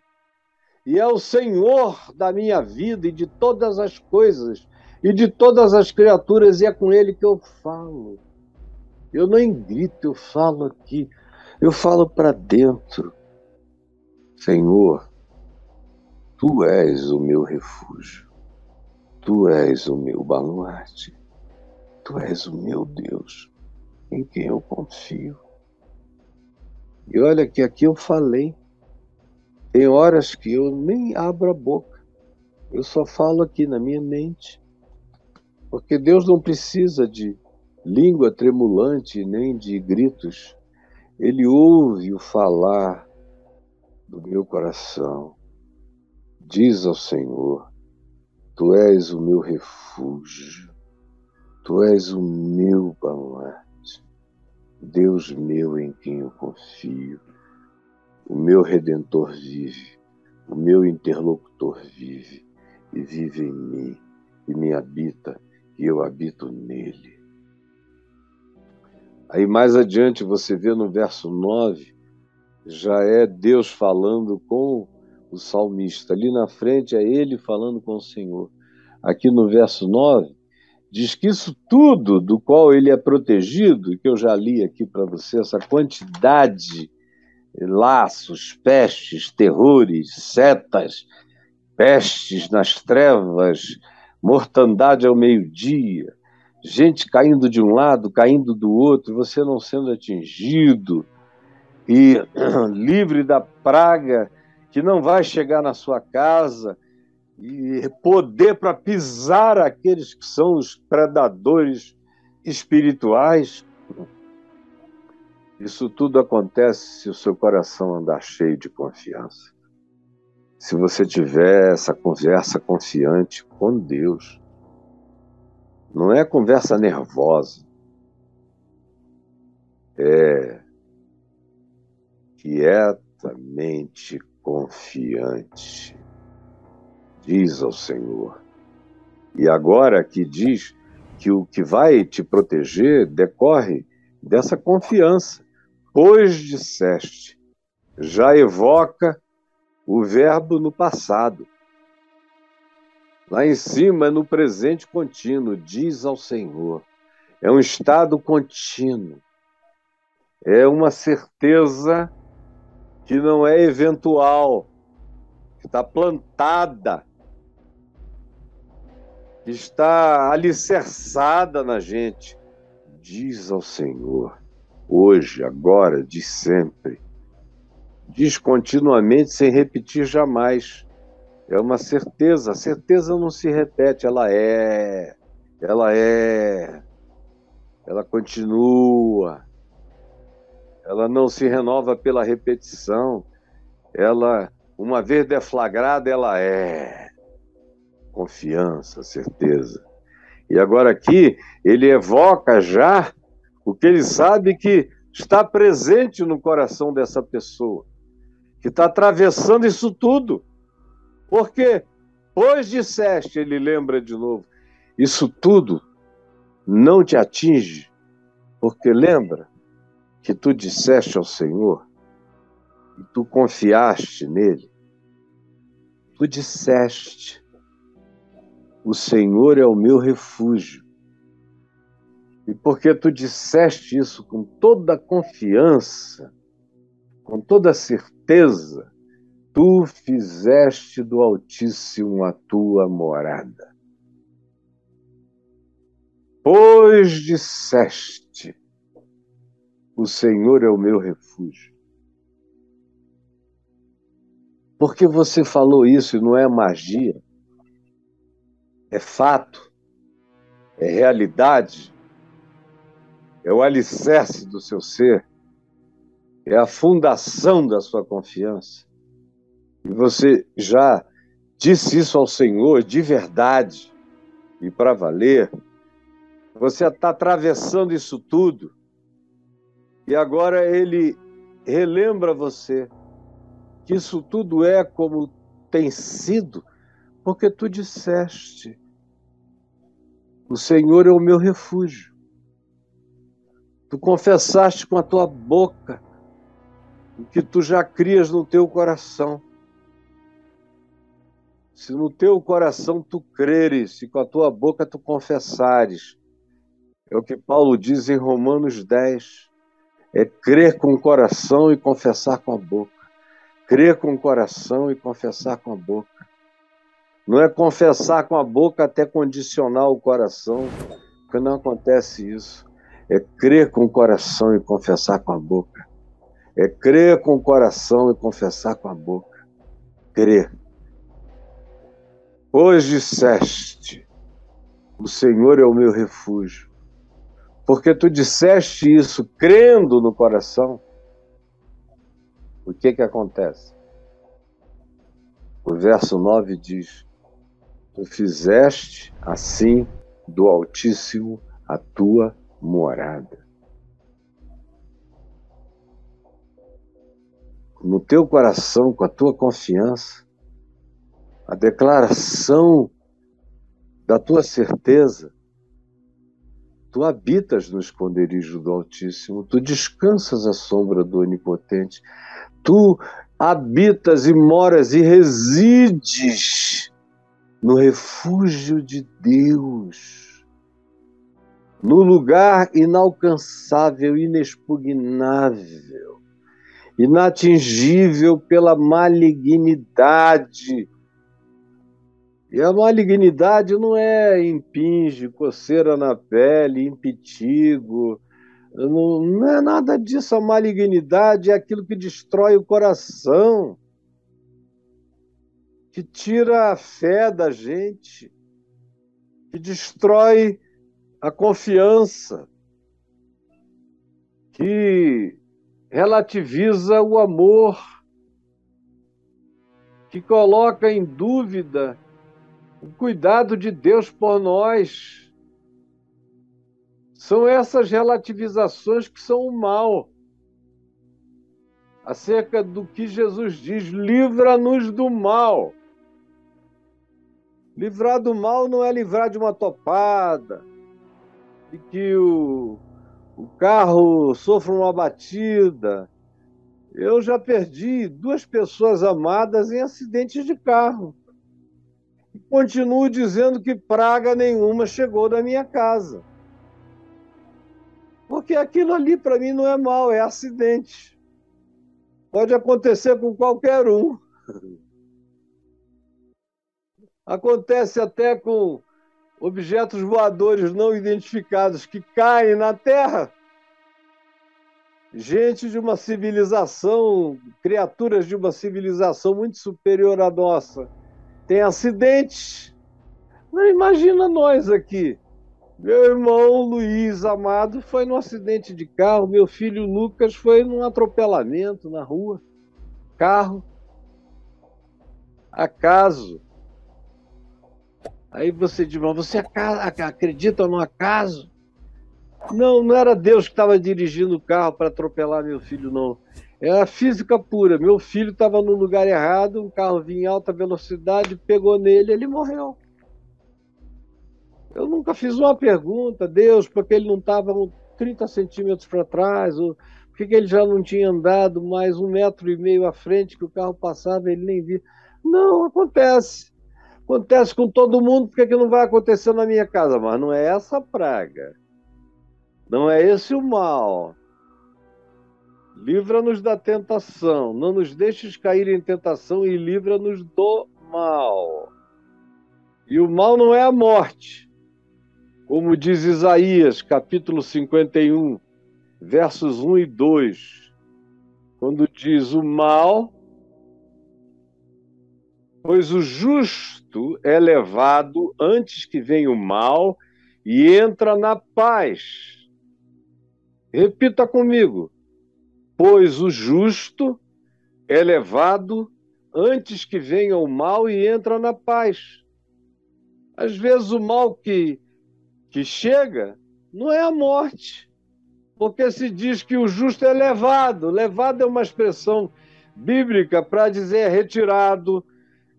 e é o Senhor da minha vida e de todas as coisas e de todas as criaturas, e é com Ele que eu falo. Eu não grito, eu falo aqui, eu falo para dentro. Senhor, Tu és o meu refúgio, Tu és o meu baluarte, Tu és o meu Deus, em quem eu confio. E olha que aqui eu falei, tem horas que eu nem abro a boca, eu só falo aqui na minha mente. Porque Deus não precisa de língua tremulante nem de gritos. Ele ouve o falar do meu coração. Diz ao Senhor: Tu és o meu refúgio, Tu és o meu baluarte, Deus meu em quem eu confio. O meu redentor vive, o meu interlocutor vive e vive em mim e me habita e eu habito nele. Aí mais adiante você vê no verso 9, já é Deus falando com o salmista. Ali na frente é ele falando com o Senhor. Aqui no verso 9, diz que isso tudo do qual ele é protegido, que eu já li aqui para você, essa quantidade, laços, pestes, terrores, setas, pestes nas trevas, mortandade ao meio-dia, gente caindo de um lado, caindo do outro, você não sendo atingido e livre da praga que não vai chegar na sua casa e poder para pisar aqueles que são os predadores espirituais. Isso tudo acontece se o seu coração andar cheio de confiança se você tiver essa conversa confiante com Deus. Não é conversa nervosa. É quietamente confiante. Diz ao Senhor. E agora que diz que o que vai te proteger decorre dessa confiança. Pois disseste, já evoca o verbo no passado. Lá em cima, no presente contínuo, diz ao Senhor. É um estado contínuo. É uma certeza que não é eventual, que está plantada, que está alicerçada na gente. Diz ao Senhor, hoje, agora, de sempre diz continuamente sem repetir jamais. É uma certeza. A certeza não se repete, ela é. Ela é. Ela continua. Ela não se renova pela repetição. Ela, uma vez deflagrada, ela é. Confiança, certeza. E agora aqui, ele evoca já o que ele sabe que está presente no coração dessa pessoa que está atravessando isso tudo. Porque, pois disseste, ele lembra de novo, isso tudo não te atinge, porque lembra que tu disseste ao Senhor e tu confiaste nele. Tu disseste: O Senhor é o meu refúgio. E porque tu disseste isso com toda a confiança, com toda a certeza, tu fizeste do Altíssimo a tua morada. Pois disseste: O Senhor é o meu refúgio. Porque você falou isso e não é magia, é fato, é realidade, é o alicerce do seu ser é a fundação da sua confiança. E você já disse isso ao Senhor de verdade e para valer. Você está atravessando isso tudo e agora ele relembra você que isso tudo é como tem sido, porque tu disseste: O Senhor é o meu refúgio. tu confessaste com a tua boca o que tu já crias no teu coração. Se no teu coração tu creres e com a tua boca tu confessares, é o que Paulo diz em Romanos 10, é crer com o coração e confessar com a boca. Crer com o coração e confessar com a boca. Não é confessar com a boca até condicionar o coração, porque não acontece isso. É crer com o coração e confessar com a boca. É crer com o coração e confessar com a boca. Crer. Pois disseste: O Senhor é o meu refúgio. Porque tu disseste isso crendo no coração, o que que acontece? O verso 9 diz: Tu fizeste assim do Altíssimo a tua morada. No teu coração, com a tua confiança, a declaração da tua certeza, tu habitas no esconderijo do Altíssimo, tu descansas à sombra do Onipotente, tu habitas e moras e resides no refúgio de Deus, no lugar inalcançável, inexpugnável, inatingível pela malignidade. E a malignidade não é impinge, coceira na pele, impetigo, não, não é nada disso. A malignidade é aquilo que destrói o coração que tira a fé da gente, que destrói a confiança, que relativiza o amor, que coloca em dúvida o cuidado de Deus por nós. São essas relativizações que são o mal acerca do que Jesus diz: livra-nos do mal. Livrar do mal não é livrar de uma topada, de que o, o carro sofra uma batida. Eu já perdi duas pessoas amadas em acidentes de carro. E continuo dizendo que praga nenhuma chegou da minha casa. Porque aquilo ali para mim não é mal, é acidente. Pode acontecer com qualquer um. Acontece até com objetos voadores não identificados que caem na Terra. Gente de uma civilização, criaturas de uma civilização muito superior à nossa, tem acidentes. Não imagina nós aqui. Meu irmão Luiz Amado foi num acidente de carro, meu filho Lucas foi num atropelamento na rua. Carro. Acaso. Aí você diz, mas você acredita no acaso? Não, não era Deus que estava dirigindo o carro para atropelar meu filho, não. Era física pura. Meu filho estava no lugar errado, um carro vinha em alta velocidade, pegou nele, ele morreu. Eu nunca fiz uma pergunta, Deus, porque ele não estava 30 centímetros para trás, ou por que ele já não tinha andado mais um metro e meio à frente que o carro passava ele nem via. Não, acontece. Acontece com todo mundo, por que, que não vai acontecer na minha casa? Mas não é essa praga. Não é esse o mal. Livra-nos da tentação. Não nos deixes cair em tentação e livra-nos do mal. E o mal não é a morte. Como diz Isaías, capítulo 51, versos 1 e 2. Quando diz o mal Pois o justo é levado antes que venha o mal e entra na paz. Repita comigo. Pois o justo é levado antes que venha o mal e entra na paz. Às vezes o mal que, que chega não é a morte, porque se diz que o justo é levado. Levado é uma expressão bíblica para dizer retirado,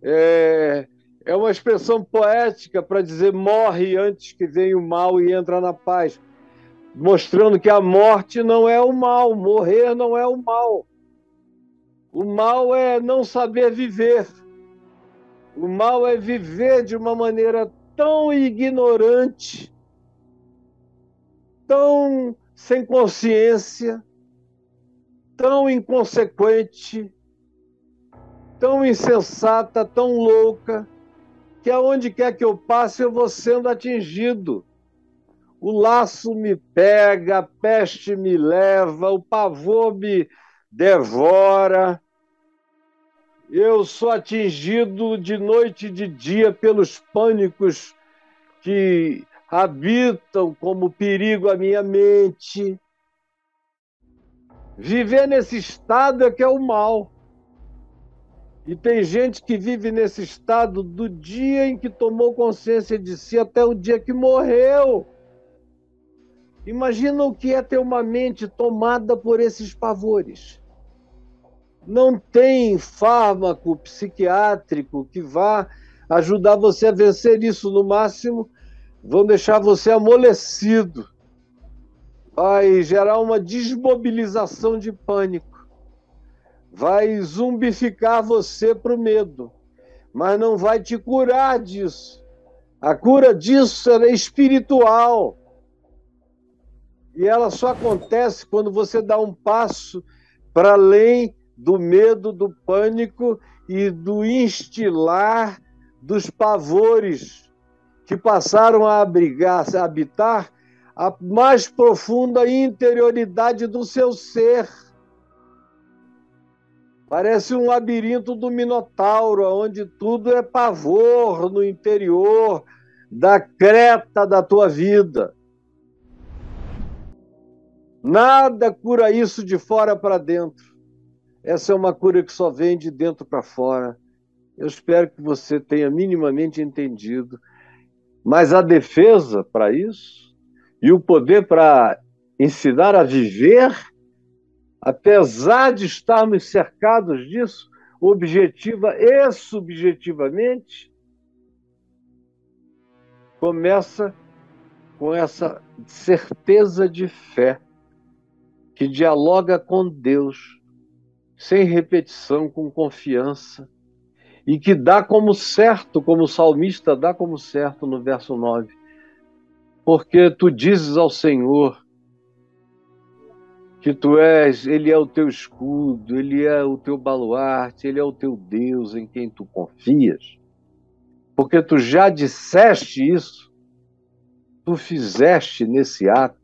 é, é uma expressão poética para dizer morre antes que venha o mal e entra na paz. Mostrando que a morte não é o mal, morrer não é o mal. O mal é não saber viver. O mal é viver de uma maneira tão ignorante, tão sem consciência, tão inconsequente, tão insensata, tão louca, que aonde quer que eu passe eu vou sendo atingido. O laço me pega, a peste me leva, o pavor me devora. Eu sou atingido de noite e de dia pelos pânicos que habitam como perigo a minha mente. Viver nesse estado é que é o mal. E tem gente que vive nesse estado do dia em que tomou consciência de si até o dia que morreu. Imagina o que é ter uma mente tomada por esses pavores. Não tem fármaco psiquiátrico que vá ajudar você a vencer isso. No máximo, vão deixar você amolecido. Vai gerar uma desmobilização de pânico vai zumbificar você para o medo, mas não vai te curar disso. A cura disso é espiritual. E ela só acontece quando você dá um passo para além do medo, do pânico e do instilar dos pavores que passaram a abrigar, a habitar a mais profunda interioridade do seu ser. Parece um labirinto do Minotauro, onde tudo é pavor no interior da creta da tua vida. Nada cura isso de fora para dentro. Essa é uma cura que só vem de dentro para fora. Eu espero que você tenha minimamente entendido. Mas a defesa para isso e o poder para ensinar a viver apesar de estarmos cercados disso, objetiva e subjetivamente, começa com essa certeza de fé que dialoga com Deus, sem repetição, com confiança, e que dá como certo, como o salmista dá como certo no verso 9. Porque tu dizes ao Senhor: que tu és, ele é o teu escudo, ele é o teu baluarte, ele é o teu Deus em quem tu confias. Porque tu já disseste isso, tu fizeste nesse ato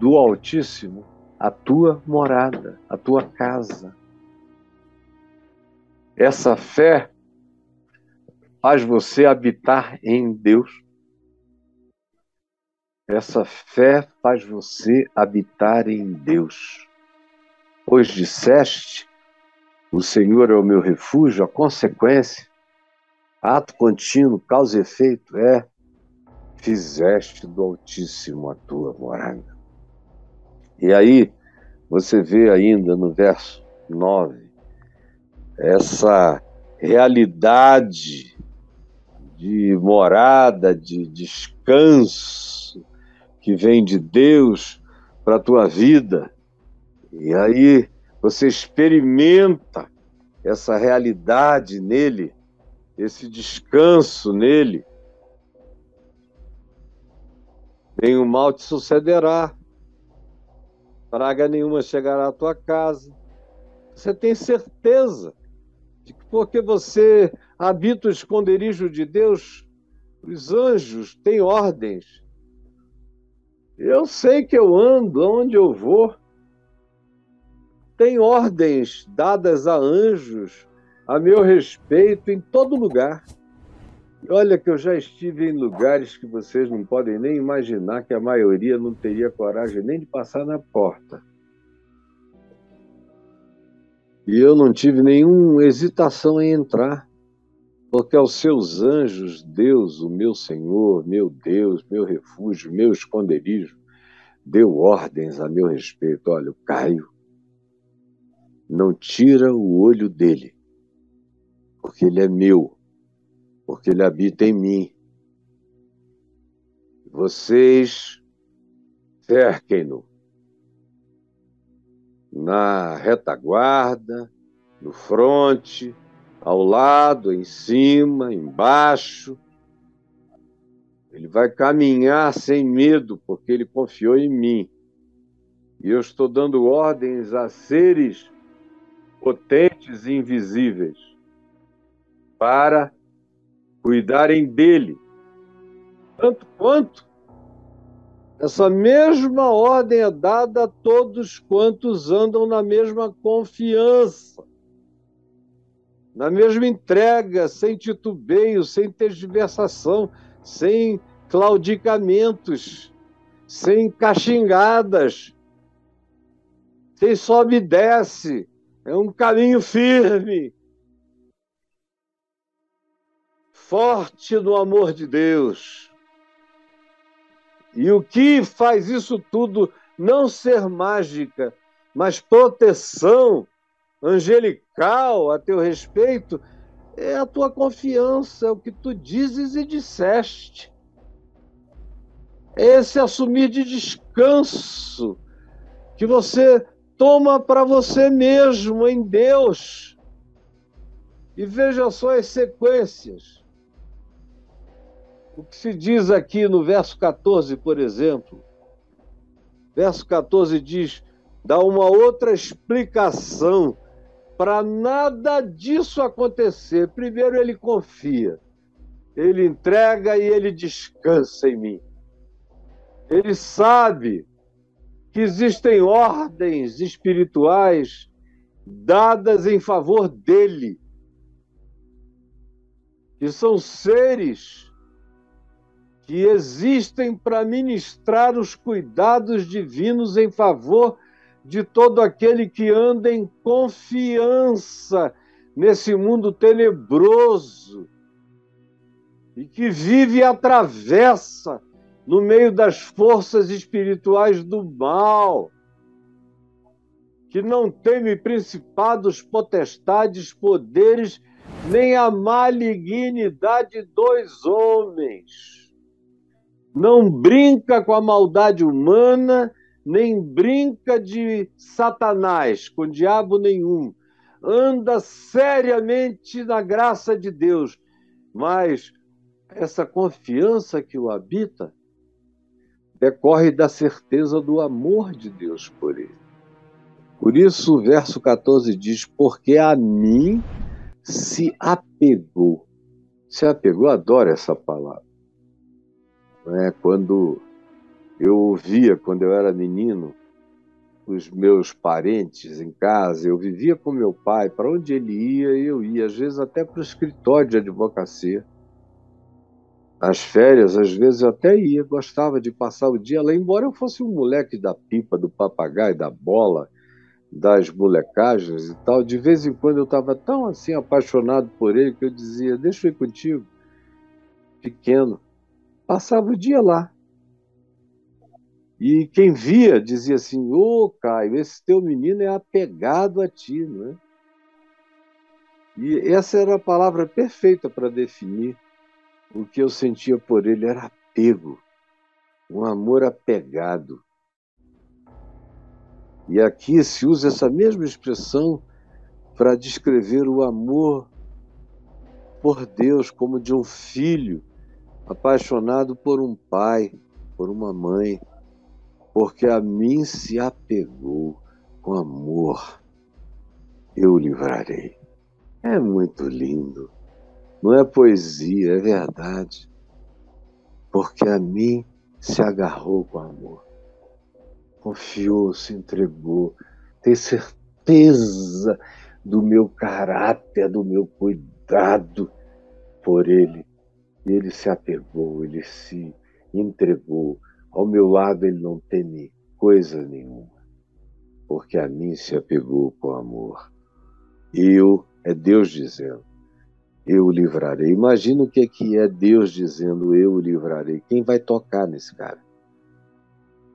do Altíssimo a tua morada, a tua casa. Essa fé faz você habitar em Deus essa fé faz você habitar em Deus. Pois disseste, o Senhor é o meu refúgio, a consequência, ato contínuo, causa e efeito, é fizeste do Altíssimo a tua morada. E aí, você vê ainda no verso 9, essa realidade de morada, de descanso, que vem de Deus para a tua vida. E aí você experimenta essa realidade nele, esse descanso nele. Nenhum mal te sucederá, praga nenhuma chegará à tua casa. Você tem certeza de que porque você habita o esconderijo de Deus, os anjos têm ordens eu sei que eu ando onde eu vou. Tem ordens dadas a anjos a meu respeito em todo lugar. Olha que eu já estive em lugares que vocês não podem nem imaginar que a maioria não teria coragem nem de passar na porta. E eu não tive nenhuma hesitação em entrar, porque aos seus anjos, Deus, o meu Senhor, meu Deus, meu refúgio, meu esconderijo, deu ordens a meu respeito. Olha, o Caio não tira o olho dele, porque ele é meu, porque ele habita em mim. Vocês cerquem-no na retaguarda, no fronte, ao lado, em cima, embaixo. Ele vai caminhar sem medo, porque ele confiou em mim. E eu estou dando ordens a seres potentes e invisíveis para cuidarem dele, tanto quanto essa mesma ordem é dada a todos quantos andam na mesma confiança, na mesma entrega, sem titubeio, sem tergiversação, sem claudicamentos, sem caxingadas, sem sobe e desce. É um caminho firme, forte no amor de Deus e o que faz isso tudo não ser mágica, mas proteção angelical a teu respeito, é a tua confiança, é o que tu dizes e disseste. É esse assumir de descanso que você toma para você mesmo em Deus. E veja só as sequências. O que se diz aqui no verso 14, por exemplo? Verso 14 diz: dá uma outra explicação para nada disso acontecer. Primeiro, ele confia, ele entrega e ele descansa em mim. Ele sabe que existem ordens espirituais dadas em favor dele, que são seres que existem para ministrar os cuidados divinos em favor de todo aquele que anda em confiança nesse mundo tenebroso e que vive e atravessa no meio das forças espirituais do mal, que não teme principados, potestades, poderes, nem a malignidade dos homens não brinca com a maldade humana, nem brinca de Satanás, com diabo nenhum. Anda seriamente na graça de Deus, mas essa confiança que o habita decorre da certeza do amor de Deus por ele. Por isso, o verso 14 diz: Porque a mim se apegou. Se apegou, adoro essa palavra né? Quando eu ouvia, quando eu era menino, os meus parentes em casa, eu vivia com meu pai, para onde ele ia, eu ia, às vezes até para o escritório de advocacia. As férias, às vezes eu até ia, gostava de passar o dia lá, embora eu fosse um moleque da pipa, do papagaio, da bola, das molecagens e tal, de vez em quando eu estava tão assim apaixonado por ele que eu dizia: Deixa eu ir contigo, pequeno passava o dia lá. E quem via dizia assim: Ô oh, Caio, esse teu menino é apegado a ti, não é? E essa era a palavra perfeita para definir o que eu sentia por ele: era apego, um amor apegado. E aqui se usa essa mesma expressão para descrever o amor por Deus como de um filho apaixonado por um pai, por uma mãe, porque a mim se apegou com amor, eu o livrarei. É muito lindo. Não é poesia, é verdade. Porque a mim se agarrou com amor. Confiou, se entregou, tem certeza do meu caráter, do meu cuidado por ele ele se apegou, ele se entregou. Ao meu lado ele não teme coisa nenhuma, porque a mim se apegou com amor. Eu, é Deus dizendo, eu o livrarei. Imagina o que é, que é Deus dizendo, eu o livrarei. Quem vai tocar nesse cara?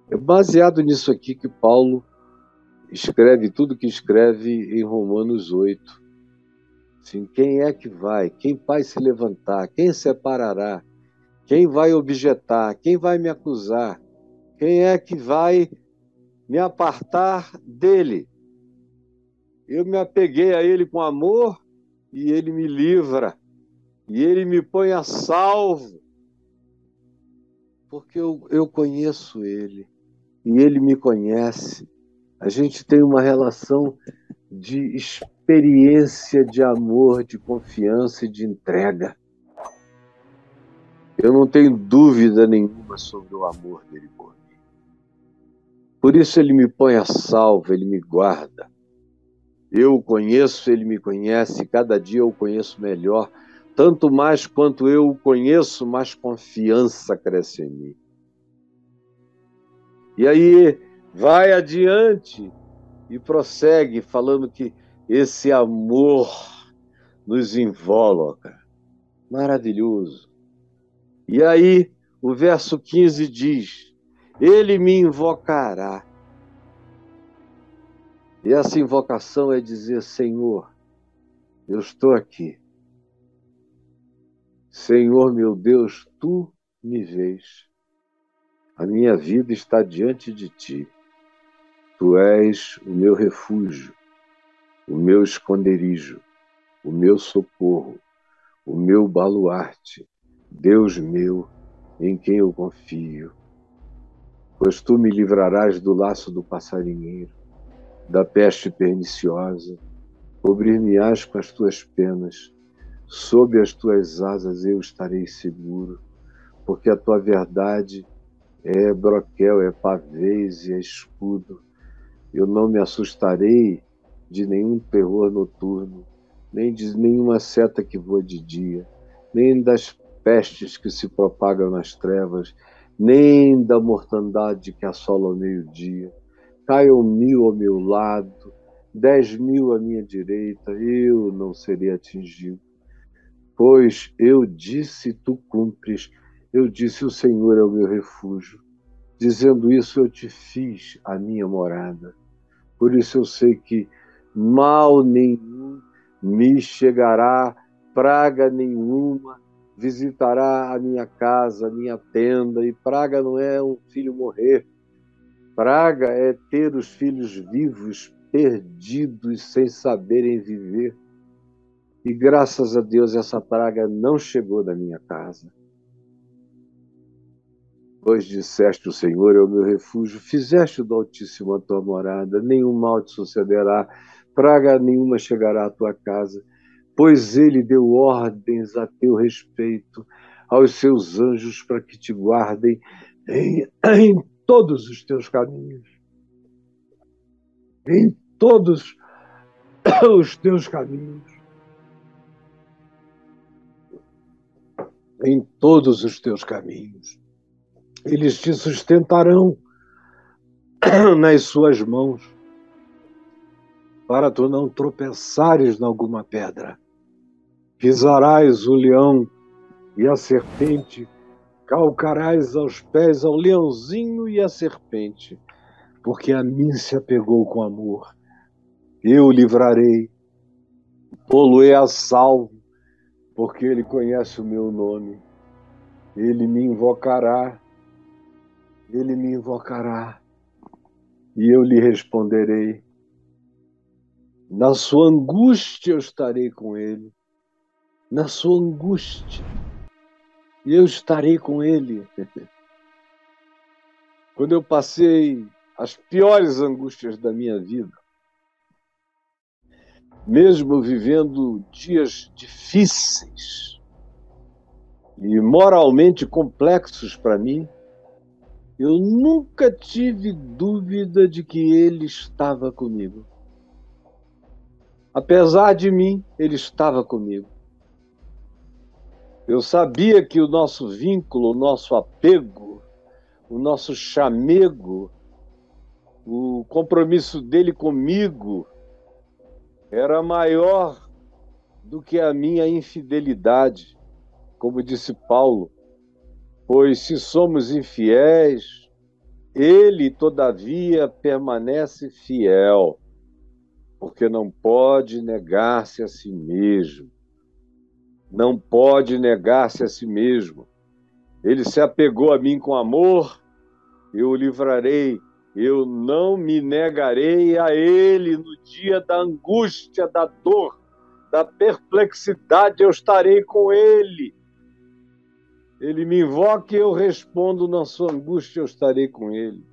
É baseado nisso aqui que Paulo escreve tudo que escreve em Romanos 8 Sim, quem é que vai? Quem vai se levantar? Quem separará? Quem vai objetar? Quem vai me acusar? Quem é que vai me apartar dele? Eu me apeguei a ele com amor e ele me livra, e ele me põe a salvo, porque eu, eu conheço ele e ele me conhece. A gente tem uma relação de experiência de amor, de confiança e de entrega. Eu não tenho dúvida nenhuma sobre o amor dele por mim. Por isso ele me põe a salvo, ele me guarda. Eu o conheço, ele me conhece, cada dia eu o conheço melhor. Tanto mais quanto eu o conheço, mais confiança cresce em mim. E aí vai adiante e prossegue falando que esse amor nos invólucra. Maravilhoso. E aí o verso 15 diz: Ele me invocará. E essa invocação é dizer: Senhor, eu estou aqui. Senhor meu Deus, tu me vês. A minha vida está diante de ti. Tu és o meu refúgio, o meu esconderijo, o meu socorro, o meu baluarte, Deus meu, em quem eu confio. Pois tu me livrarás do laço do passarinheiro, da peste perniciosa, cobrir-me-ás com as tuas penas, sob as tuas asas eu estarei seguro, porque a tua verdade é broquel, é pavês e é escudo. Eu não me assustarei de nenhum terror noturno, nem de nenhuma seta que voa de dia, nem das pestes que se propagam nas trevas, nem da mortandade que assola ao meio-dia. Caiam mil ao meu lado, dez mil à minha direita, eu não serei atingido. Pois eu disse, tu cumpres eu disse: O Senhor é o meu refúgio. Dizendo isso, eu te fiz a minha morada. Por isso eu sei que mal nenhum me chegará, praga nenhuma visitará a minha casa, a minha tenda. E praga não é um filho morrer. Praga é ter os filhos vivos, perdidos, sem saberem viver. E graças a Deus essa praga não chegou na minha casa. Pois disseste: O Senhor é o meu refúgio, fizeste do Altíssimo a tua morada, nenhum mal te sucederá, praga nenhuma chegará à tua casa, pois ele deu ordens a teu respeito aos seus anjos para que te guardem em, em todos os teus caminhos. Em todos os teus caminhos. Em todos os teus caminhos eles te sustentarão nas suas mãos, para tu não tropeçares em alguma pedra. Pisarás o leão e a serpente, calcarás aos pés ao leãozinho e à serpente, porque a mim se apegou com amor. Eu o livrarei, pô-lo-ei a salvo, porque ele conhece o meu nome. Ele me invocará ele me invocará e eu lhe responderei. Na sua angústia eu estarei com ele. Na sua angústia eu estarei com ele. Quando eu passei as piores angústias da minha vida, mesmo vivendo dias difíceis e moralmente complexos para mim, eu nunca tive dúvida de que ele estava comigo. Apesar de mim, ele estava comigo. Eu sabia que o nosso vínculo, o nosso apego, o nosso chamego, o compromisso dele comigo era maior do que a minha infidelidade, como disse Paulo. Pois se somos infiéis, ele, todavia, permanece fiel, porque não pode negar-se a si mesmo. Não pode negar-se a si mesmo. Ele se apegou a mim com amor, eu o livrarei, eu não me negarei a ele no dia da angústia, da dor, da perplexidade, eu estarei com ele. Ele me invoca e eu respondo na sua angústia, eu estarei com ele.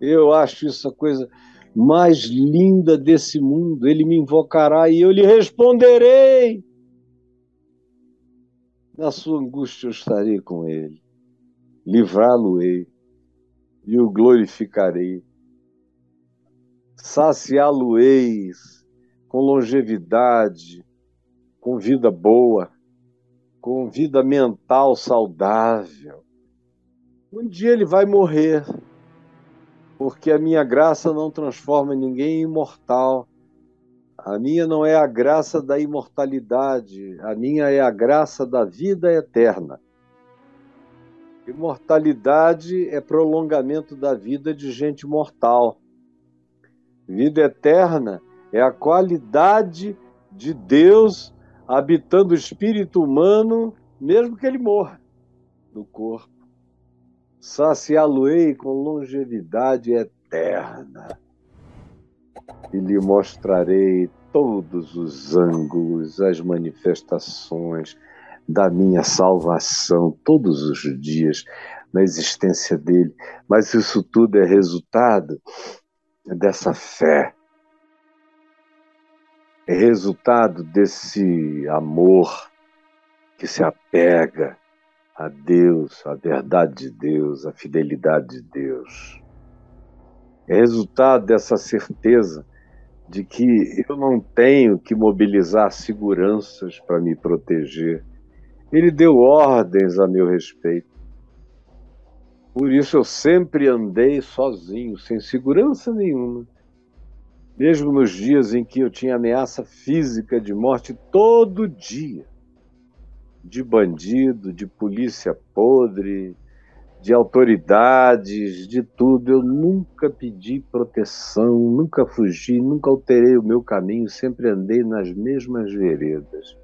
Eu acho isso a coisa mais linda desse mundo. Ele me invocará e eu lhe responderei. Na sua angústia eu estarei com ele. Livrá-lo-ei e o glorificarei. Saciá-lo-eis com longevidade, com vida boa, com vida mental saudável. Um dia ele vai morrer, porque a minha graça não transforma ninguém em imortal. A minha não é a graça da imortalidade, a minha é a graça da vida eterna. Imortalidade é prolongamento da vida de gente mortal. Vida eterna é a qualidade de Deus habitando o espírito humano, mesmo que ele morra do corpo. Saciá-lo-ei com longevidade eterna e lhe mostrarei todos os ângulos, as manifestações, da minha salvação todos os dias na existência dele. Mas isso tudo é resultado dessa fé, é resultado desse amor que se apega a Deus, a verdade de Deus, a fidelidade de Deus. É resultado dessa certeza de que eu não tenho que mobilizar seguranças para me proteger ele deu ordens a meu respeito. Por isso eu sempre andei sozinho, sem segurança nenhuma. Mesmo nos dias em que eu tinha ameaça física de morte todo dia de bandido, de polícia podre, de autoridades, de tudo. Eu nunca pedi proteção, nunca fugi, nunca alterei o meu caminho, sempre andei nas mesmas veredas.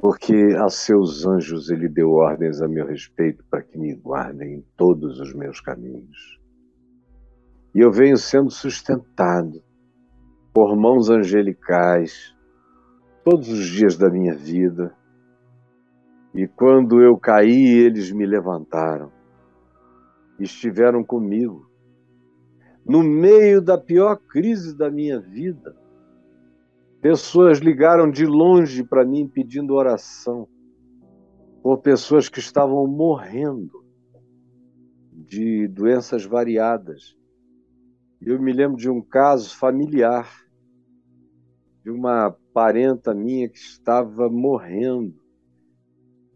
porque a seus anjos ele deu ordens a meu respeito para que me guardem em todos os meus caminhos. E eu venho sendo sustentado por mãos angelicais todos os dias da minha vida. E quando eu caí, eles me levantaram, estiveram comigo. No meio da pior crise da minha vida, Pessoas ligaram de longe para mim pedindo oração por pessoas que estavam morrendo de doenças variadas. Eu me lembro de um caso familiar de uma parenta minha que estava morrendo.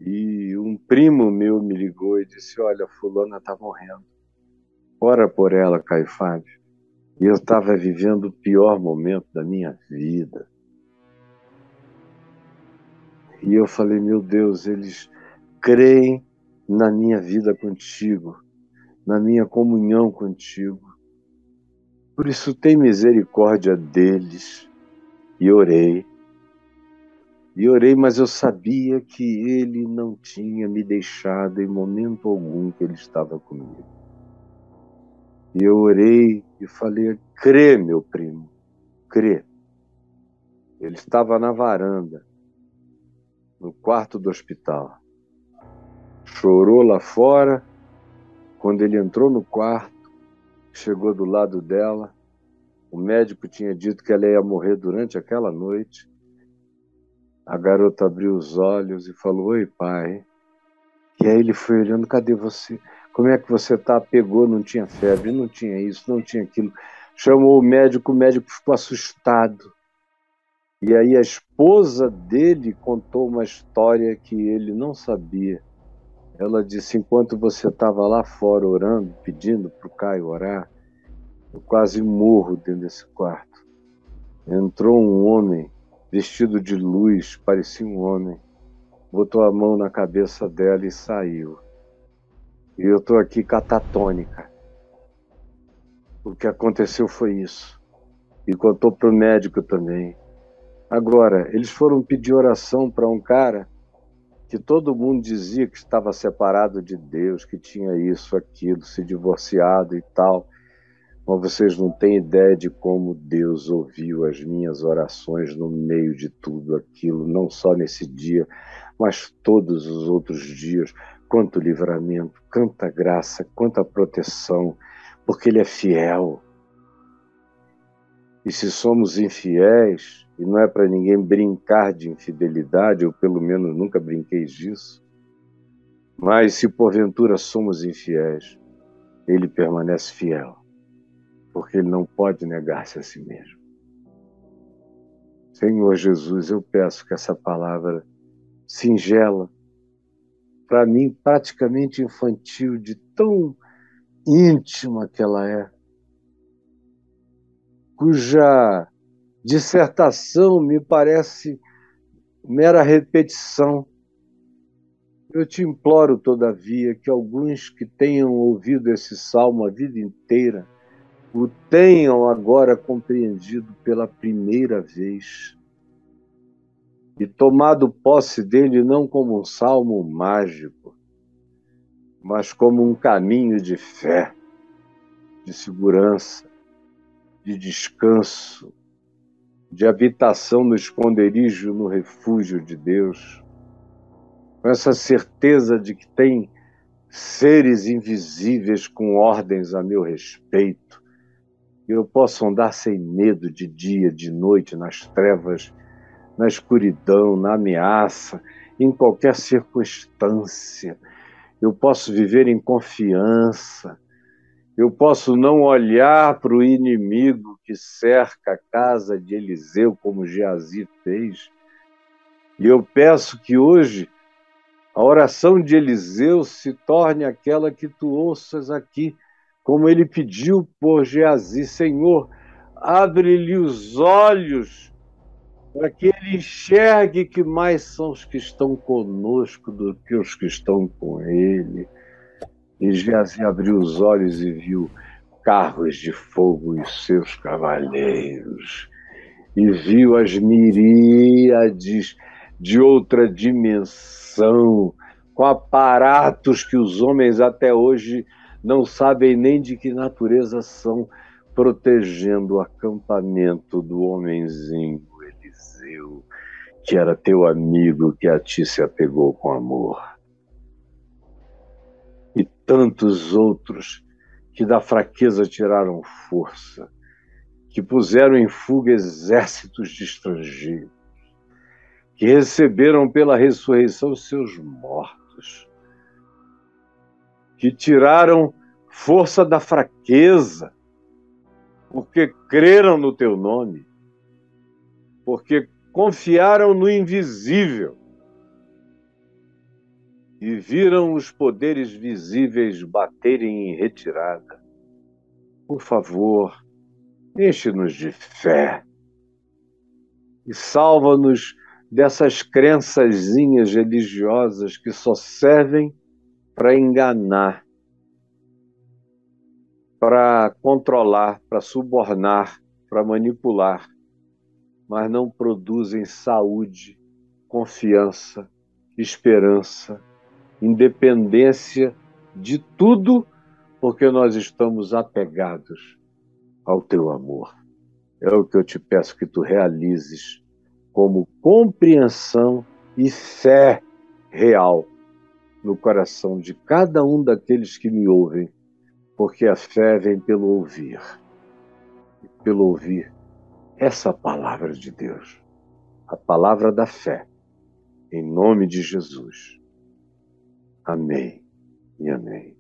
E um primo meu me ligou e disse: Olha, Fulana está morrendo. Ora por ela, Caio Fábio. E eu estava vivendo o pior momento da minha vida. E eu falei, meu Deus, eles creem na minha vida contigo, na minha comunhão contigo. Por isso, tem misericórdia deles. E orei. E orei, mas eu sabia que ele não tinha me deixado em momento algum que ele estava comigo. E eu orei e falei: crê, meu primo, crê. Ele estava na varanda no quarto do hospital. Chorou lá fora. Quando ele entrou no quarto, chegou do lado dela. O médico tinha dito que ela ia morrer durante aquela noite. A garota abriu os olhos e falou: Oi, pai. E aí ele foi olhando: Cadê você? Como é que você tá? Pegou, não tinha febre, não tinha isso, não tinha aquilo. Chamou o médico, o médico ficou assustado. E aí a esposa dele contou uma história que ele não sabia. Ela disse: enquanto você estava lá fora orando, pedindo para o Caio orar, eu quase morro dentro desse quarto. Entrou um homem vestido de luz, parecia um homem, botou a mão na cabeça dela e saiu. E eu estou aqui catatônica. O que aconteceu foi isso. E contou para o médico também. Agora, eles foram pedir oração para um cara que todo mundo dizia que estava separado de Deus, que tinha isso, aquilo, se divorciado e tal. Mas vocês não têm ideia de como Deus ouviu as minhas orações no meio de tudo aquilo, não só nesse dia, mas todos os outros dias. Quanto livramento, quanta graça, quanta proteção, porque Ele é fiel. E se somos infiéis, e não é para ninguém brincar de infidelidade, eu pelo menos nunca brinquei disso, mas se porventura somos infiéis, Ele permanece fiel porque ele não pode negar-se a si mesmo. Senhor Jesus, eu peço que essa palavra singela, para mim praticamente infantil, de tão íntima que ela é, cuja dissertação me parece mera repetição. Eu te imploro, todavia, que alguns que tenham ouvido esse salmo a vida inteira o tenham agora compreendido pela primeira vez e tomado posse dele não como um salmo mágico, mas como um caminho de fé, de segurança, de descanso, de habitação no esconderijo, no refúgio de Deus, com essa certeza de que tem seres invisíveis com ordens a meu respeito, eu posso andar sem medo de dia, de noite, nas trevas, na escuridão, na ameaça, em qualquer circunstância. Eu posso viver em confiança. Eu posso não olhar para o inimigo que cerca a casa de Eliseu, como Geazi fez. E eu peço que hoje a oração de Eliseu se torne aquela que tu ouças aqui como ele pediu por Geazi, Senhor, abre-lhe os olhos para que ele enxergue que mais são os que estão conosco do que os que estão com ele. E Geazi abriu os olhos e viu carros de fogo e seus cavaleiros, e viu as miríades de outra dimensão, com aparatos que os homens até hoje não sabem nem de que natureza são, protegendo o acampamento do homenzinho Eliseu, que era teu amigo, que a ti se apegou com amor. E tantos outros que da fraqueza tiraram força, que puseram em fuga exércitos de estrangeiros, que receberam pela ressurreição seus mortos que tiraram força da fraqueza, porque creram no teu nome, porque confiaram no invisível e viram os poderes visíveis baterem em retirada. Por favor, enche-nos de fé e salva-nos dessas crençazinhas religiosas que só servem para enganar, para controlar, para subornar, para manipular, mas não produzem saúde, confiança, esperança, independência de tudo, porque nós estamos apegados ao teu amor. É o que eu te peço que tu realizes como compreensão e fé real no coração de cada um daqueles que me ouvem, porque a fé vem pelo ouvir. Pelo ouvir essa palavra de Deus, a palavra da fé, em nome de Jesus. Amém e amém.